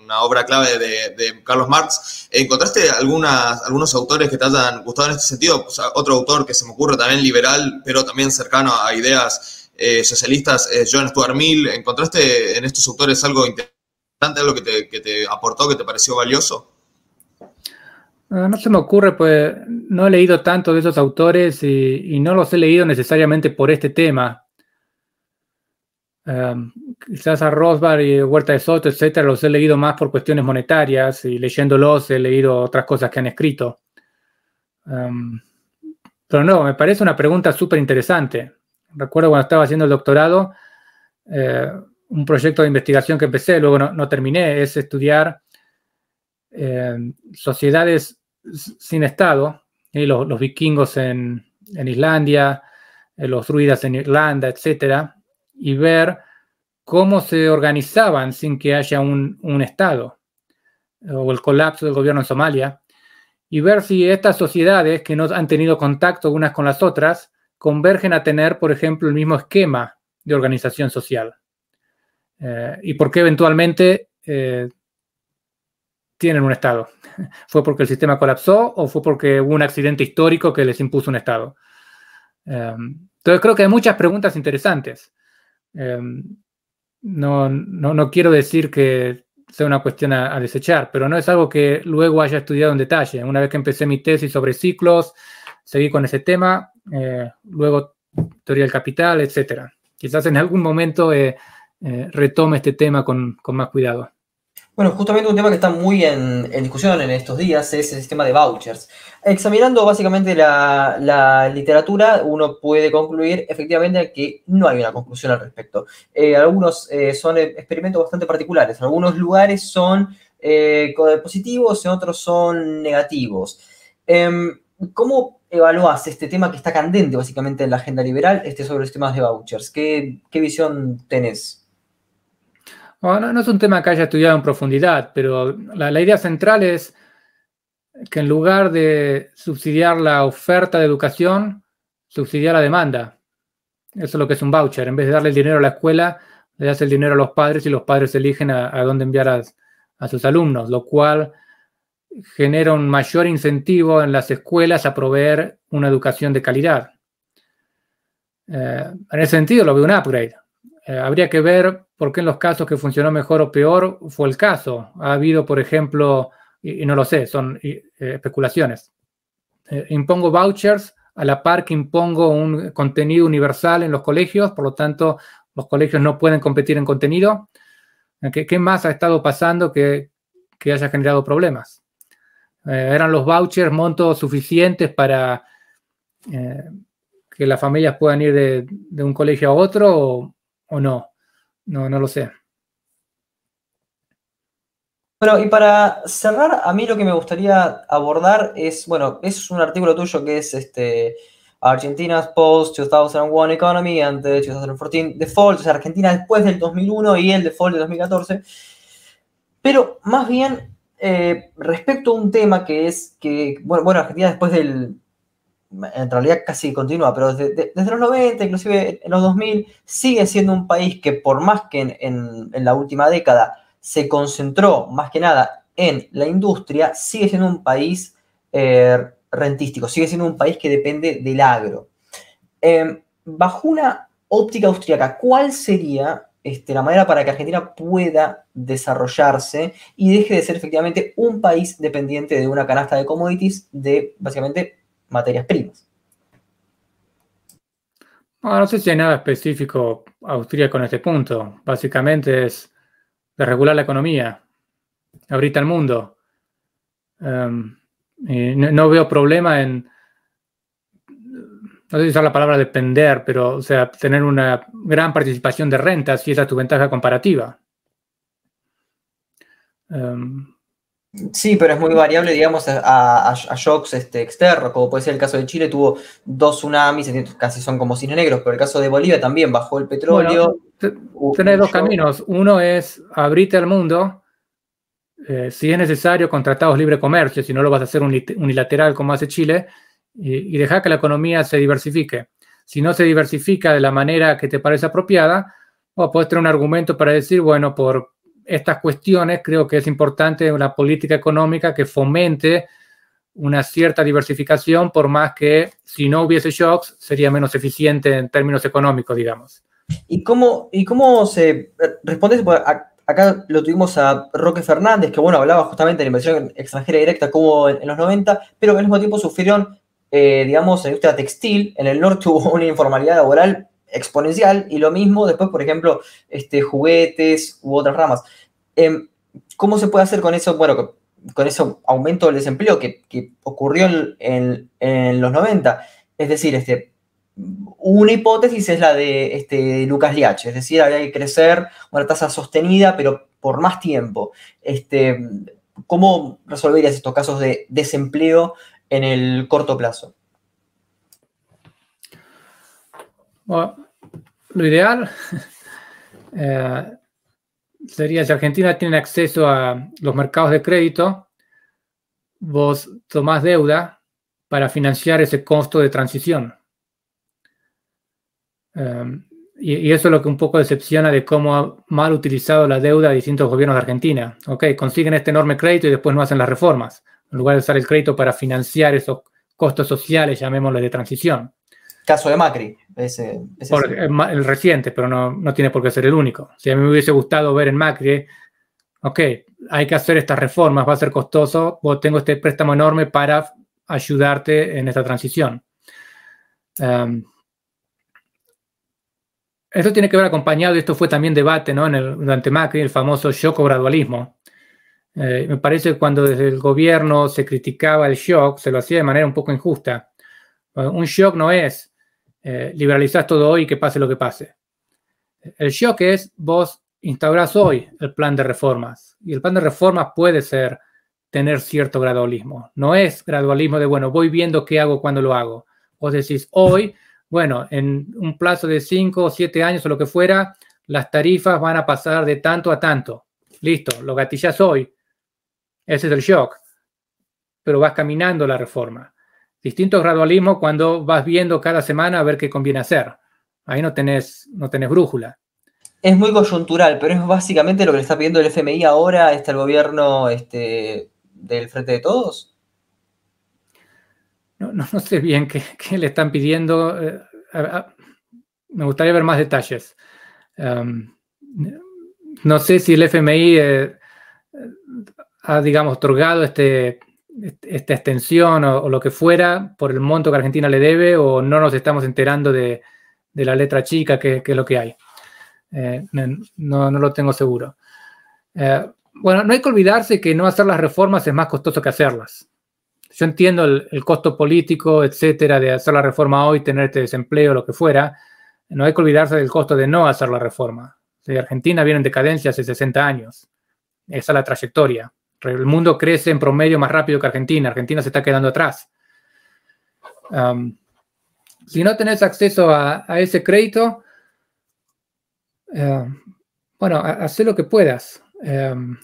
una obra clave de, Carlos Marx. ¿Encontraste algunas, algunos autores que te hayan gustado en este sentido? otro autor que se me ocurre también liberal, pero también cercano a ideas eh, socialistas, es John Stuart Mill. ¿Encontraste en estos autores algo interesante, algo que te, que te aportó, que te pareció valioso? Ah, no se me ocurre, pues no he leído tanto de esos autores y, no los he leído necesariamente por este tema. Quizás a Rosbar y Huerta de Soto, etcétera, los he leído más por cuestiones monetarias y leyéndolos he leído otras cosas que han escrito. pero no, me parece una pregunta súper interesante. Recuerdo cuando estaba haciendo el doctorado, eh, un proyecto de investigación que empecé, luego no, terminé, es estudiar eh, sociedades sin Estado, y los, vikingos en, Islandia, eh, los druidas en Irlanda, etcétera, y ver cómo se organizaban sin que haya un, Estado o el colapso del gobierno en Somalia y ver si estas sociedades que no han tenido contacto unas con las otras convergen a tener, por ejemplo, el mismo esquema de organización social eh, y por qué eventualmente eh, tienen un Estado. ¿Fue porque el sistema colapsó o fue porque hubo un accidente histórico que les impuso un Estado? Eh, entonces creo que hay muchas preguntas interesantes. Em, no, no, quiero decir que sea una cuestión a, desechar, pero no es algo que luego haya estudiado en detalle. Una vez que empecé mi tesis sobre ciclos, seguí con ese tema, eh, luego teoría del capital, etc. Quizás en algún momento eh, eh, retome este tema con más cuidado. Bueno, justamente un tema que está muy en, discusión en estos días es el sistema de vouchers. Examinando básicamente la, literatura, uno puede concluir efectivamente que no hay una conclusión al respecto. Eh, algunos eh, son experimentos bastante particulares. Algunos lugares son eh, positivos y otros son negativos. Em, ¿Cómo evalúas este tema que está candente básicamente en la agenda liberal, este sobre los temas de vouchers? ¿Qué, qué visión tenés? No, es un tema que haya estudiado en profundidad, pero la, idea central es que en lugar de subsidiar la oferta de educación, subsidiar la demanda. Eso es lo que es un voucher. En vez de darle el dinero a la escuela, le das el dinero a los padres y los padres eligen a, dónde enviar a, sus alumnos, lo cual genera un mayor incentivo en las escuelas a proveer una educación de calidad. Eh, en ese sentido, lo veo un upgrade. Eh, habría que ver por qué en los casos que funcionó mejor o peor fue el caso. Ha habido, por ejemplo, y, no lo sé, son especulaciones. impongo vouchers a la par que impongo un contenido universal en los colegios, por lo tanto, los colegios no pueden competir en contenido. ¿Qué, más ha estado pasando que, haya generado problemas? Eh, ¿Eran los vouchers montos suficientes para eh, que las familias puedan ir de, un colegio a otro o, no? No, no lo sé. Bueno, y para cerrar, a mí lo que me gustaría abordar es, bueno, es un artículo tuyo que es este Argentina's post-2001 economy and the 2014 default, o sea, Argentina después del 2001 y el default de 2014. Pero más bien eh, respecto a un tema que es que, bueno, bueno, Argentina después del, en realidad casi continúa, pero desde, los 90, inclusive en los 2000, sigue siendo un país que por más que en, la última década se concentró más que nada en la industria, sigue siendo un país eh, rentístico, sigue siendo un país que depende del agro. Em, bajo una óptica austríaca, ¿cuál sería este, la manera para que Argentina pueda desarrollarse y deje de ser efectivamente un país dependiente de una canasta de commodities de básicamente materias primas? No, sé si hay nada específico austríaco en este punto. Básicamente es regular la economía, abrirte al mundo. Em, no, veo problema en, no sé si usar la palabra depender, pero o sea, tener una gran participación de rentas si esa es tu ventaja comparativa. Em, sí, pero es muy variable, digamos, a, shocks este, externos, como puede ser el caso de Chile, tuvo dos tsunamis, casi son como cine negros, pero el caso de Bolivia también bajó el petróleo. Bueno, dos caminos. Uno es abrirte al mundo eh, si es necesario, con tratados libre comercio, si no lo vas a hacer unilateral como hace Chile, y, dejar que la economía se diversifique. Si no se diversifica de la manera que te parece apropiada, o puedes tener un argumento para decir, bueno, por estas cuestiones creo que es importante una política económica que fomente una cierta diversificación, por más que si no hubiese shocks sería menos eficiente en términos económicos, digamos. ¿Y cómo, y cómo se eh, responde Acá lo tuvimos a Roque Fernández, que bueno, hablaba justamente de la inversión extranjera directa como en, los 90, pero que al mismo tiempo sufrieron, eh, digamos, la industria textil, en el norte hubo una informalidad laboral exponencial y lo mismo después, por ejemplo, este, juguetes u otras ramas. Em, ¿Cómo se puede hacer con eso? Bueno, con ese aumento del desempleo que, ocurrió en, en, los 90. Es decir, este, una hipótesis es la de este, Lucas Liach, es decir, había que crecer una tasa sostenida, pero por más tiempo. Este, ¿Cómo resolverías estos casos de desempleo en el corto plazo? Lo ideal eh, sería si Argentina tiene acceso a los mercados de crédito, vos tomás deuda para financiar ese costo de transición. Em, y, eso es lo que un poco decepciona de cómo ha mal utilizado la deuda de distintos gobiernos de Argentina. Ok, consiguen este enorme crédito y después no hacen las reformas, en lugar de usar el crédito para financiar esos costos sociales, llamémosle de transición. Caso de Macri, ese, el, reciente, pero no, no, tiene por qué ser el único. Si a mí me hubiese gustado ver en Macri, ok, hay que hacer estas reformas, va a ser costoso, vos tengo este préstamo enorme para ayudarte en esta transición. Um, esto tiene que ver acompañado, y esto fue también debate ¿no? en el, durante Macri, el famoso shock o gradualismo. Eh, me parece que cuando desde el gobierno se criticaba el shock, se lo hacía de manera un poco injusta. Un shock no es eh, liberalizar todo hoy y que pase lo que pase. El shock es vos instaurás hoy el plan de reformas. Y el plan de reformas puede ser tener cierto gradualismo. No es gradualismo de, bueno, voy viendo qué hago cuando lo hago. Vos decís, hoy bueno, en un plazo de 5 o 7 años o lo que fuera, las tarifas van a pasar de tanto a tanto. Listo, lo gatillas hoy. Ese es el shock. Pero vas caminando la reforma. Distinto gradualismo cuando vas viendo cada semana a ver qué conviene hacer. Ahí no tenés, no tenés brújula. Es muy coyuntural, pero es básicamente lo que le está pidiendo el FMI ahora, está el gobierno este, del Frente de Todos no, sé bien qué, le están pidiendo. Eh, me gustaría ver más detalles. no sé si el FMI eh, ha, digamos, otorgado este, esta extensión o, lo que fuera por el monto que Argentina le debe o no nos estamos enterando de, la letra chica que, es lo que hay. Eh, no, lo tengo seguro. Eh, bueno, no hay que olvidarse que no hacer las reformas es más costoso que hacerlas. Yo entiendo el, costo político, etcétera, de hacer la reforma hoy, tener este desempleo, lo que fuera. No hay que olvidarse del costo de no hacer la reforma. Argentina viene en decadencia hace 60 años. Esa es la trayectoria. El mundo crece en promedio más rápido que Argentina. Argentina se está quedando atrás. si no tenés acceso a, ese crédito, eh, bueno, haz lo que puedas, em,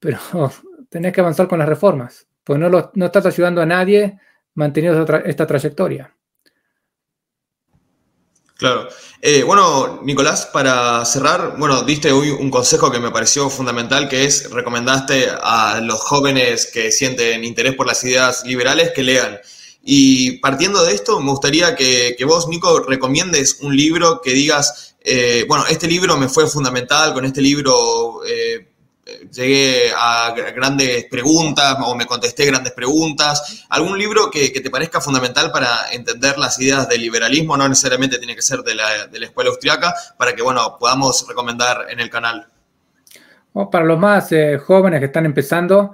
pero tenés que avanzar con las reformas, pues no, no estás ayudando a nadie manteniendo esta trayectoria. Claro. Eh, bueno, Nicolás, para cerrar, bueno, diste hoy un consejo que me pareció fundamental, que es recomendaste a los jóvenes que sienten interés por las ideas liberales que lean. Y partiendo de esto, me gustaría que, vos, Nico, recomiendes un libro que digas, eh, bueno, este libro me fue fundamental, con este libro eh, llegué a grandes preguntas o me contesté grandes preguntas. ¿Algún libro que, te parezca fundamental para entender las ideas del liberalismo? No necesariamente tiene que ser de la, escuela austriaca, para que, bueno, podamos recomendar en el canal. para los más eh, jóvenes que están empezando,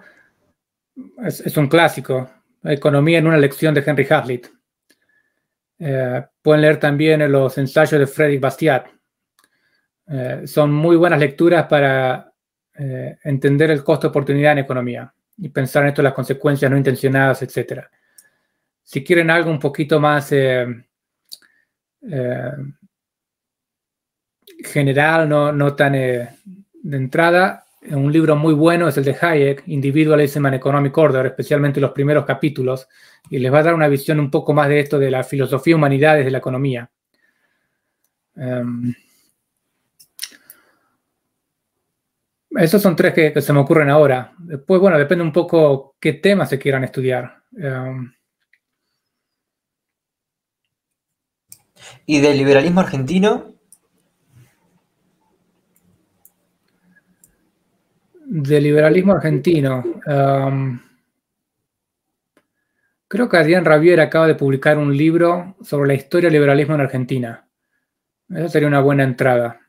es, un clásico. Economía en una lección de Henry Hazlitt. Eh, pueden leer también los ensayos de Frédéric Bastiat. Eh, son muy buenas lecturas para eh, entender el costo de oportunidad en economía y pensar en esto, las consecuencias no intencionadas, etc. Si quieren algo un poquito más eh, eh, general, no, no tan de entrada, un libro muy bueno es el de Hayek, Individualism and Economic Order, especialmente los primeros capítulos, y les va a dar una visión un poco más de esto de la filosofía humanidades de la economía. Em, Esos son tres que, se me ocurren ahora. Después, bueno, depende un poco qué temas se quieran estudiar. Um, ¿Y del liberalismo argentino? Del liberalismo argentino. Um, creo que Adrián Ravier acaba de publicar un libro sobre la historia del liberalismo en Argentina. Esa sería una buena entrada,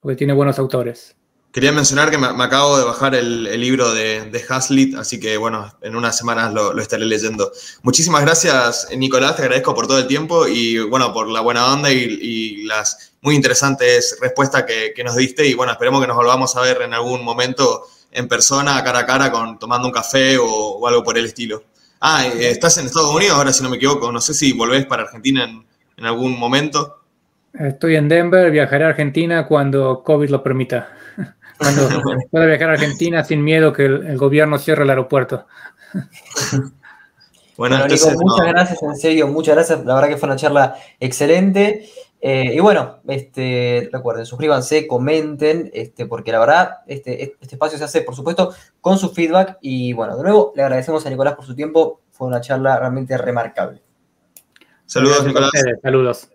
porque tiene buenos autores. Quería mencionar que me, acabo de bajar el, libro de, de, Hazlitt, así que bueno, en unas semanas lo, estaré leyendo. Muchísimas gracias, Nicolás, te agradezco por todo el tiempo y bueno, por la buena onda y, las muy interesantes respuestas que, nos diste y bueno, esperemos que nos volvamos a ver en algún momento en persona, cara a cara, con, tomando un café o, algo por el estilo. Ah, eh, estás en Estados Unidos ahora, si no me equivoco, no sé si volvés para Argentina en, en algún momento. Estoy en Denver, viajaré a Argentina cuando COVID lo permita. Cuando pueda viajar a Argentina sin miedo que el, gobierno cierre el aeropuerto. Bueno, muchas gracias, en serio, muchas gracias. La verdad que fue una charla excelente. Eh, y bueno, este, recuerden, suscríbanse, comenten, este, porque la verdad, este, este espacio se hace, por supuesto, con su feedback. Y bueno, de nuevo, le agradecemos a Nicolás por su tiempo. Fue una charla realmente remarcable. Saludos, Nicolás. Saludos.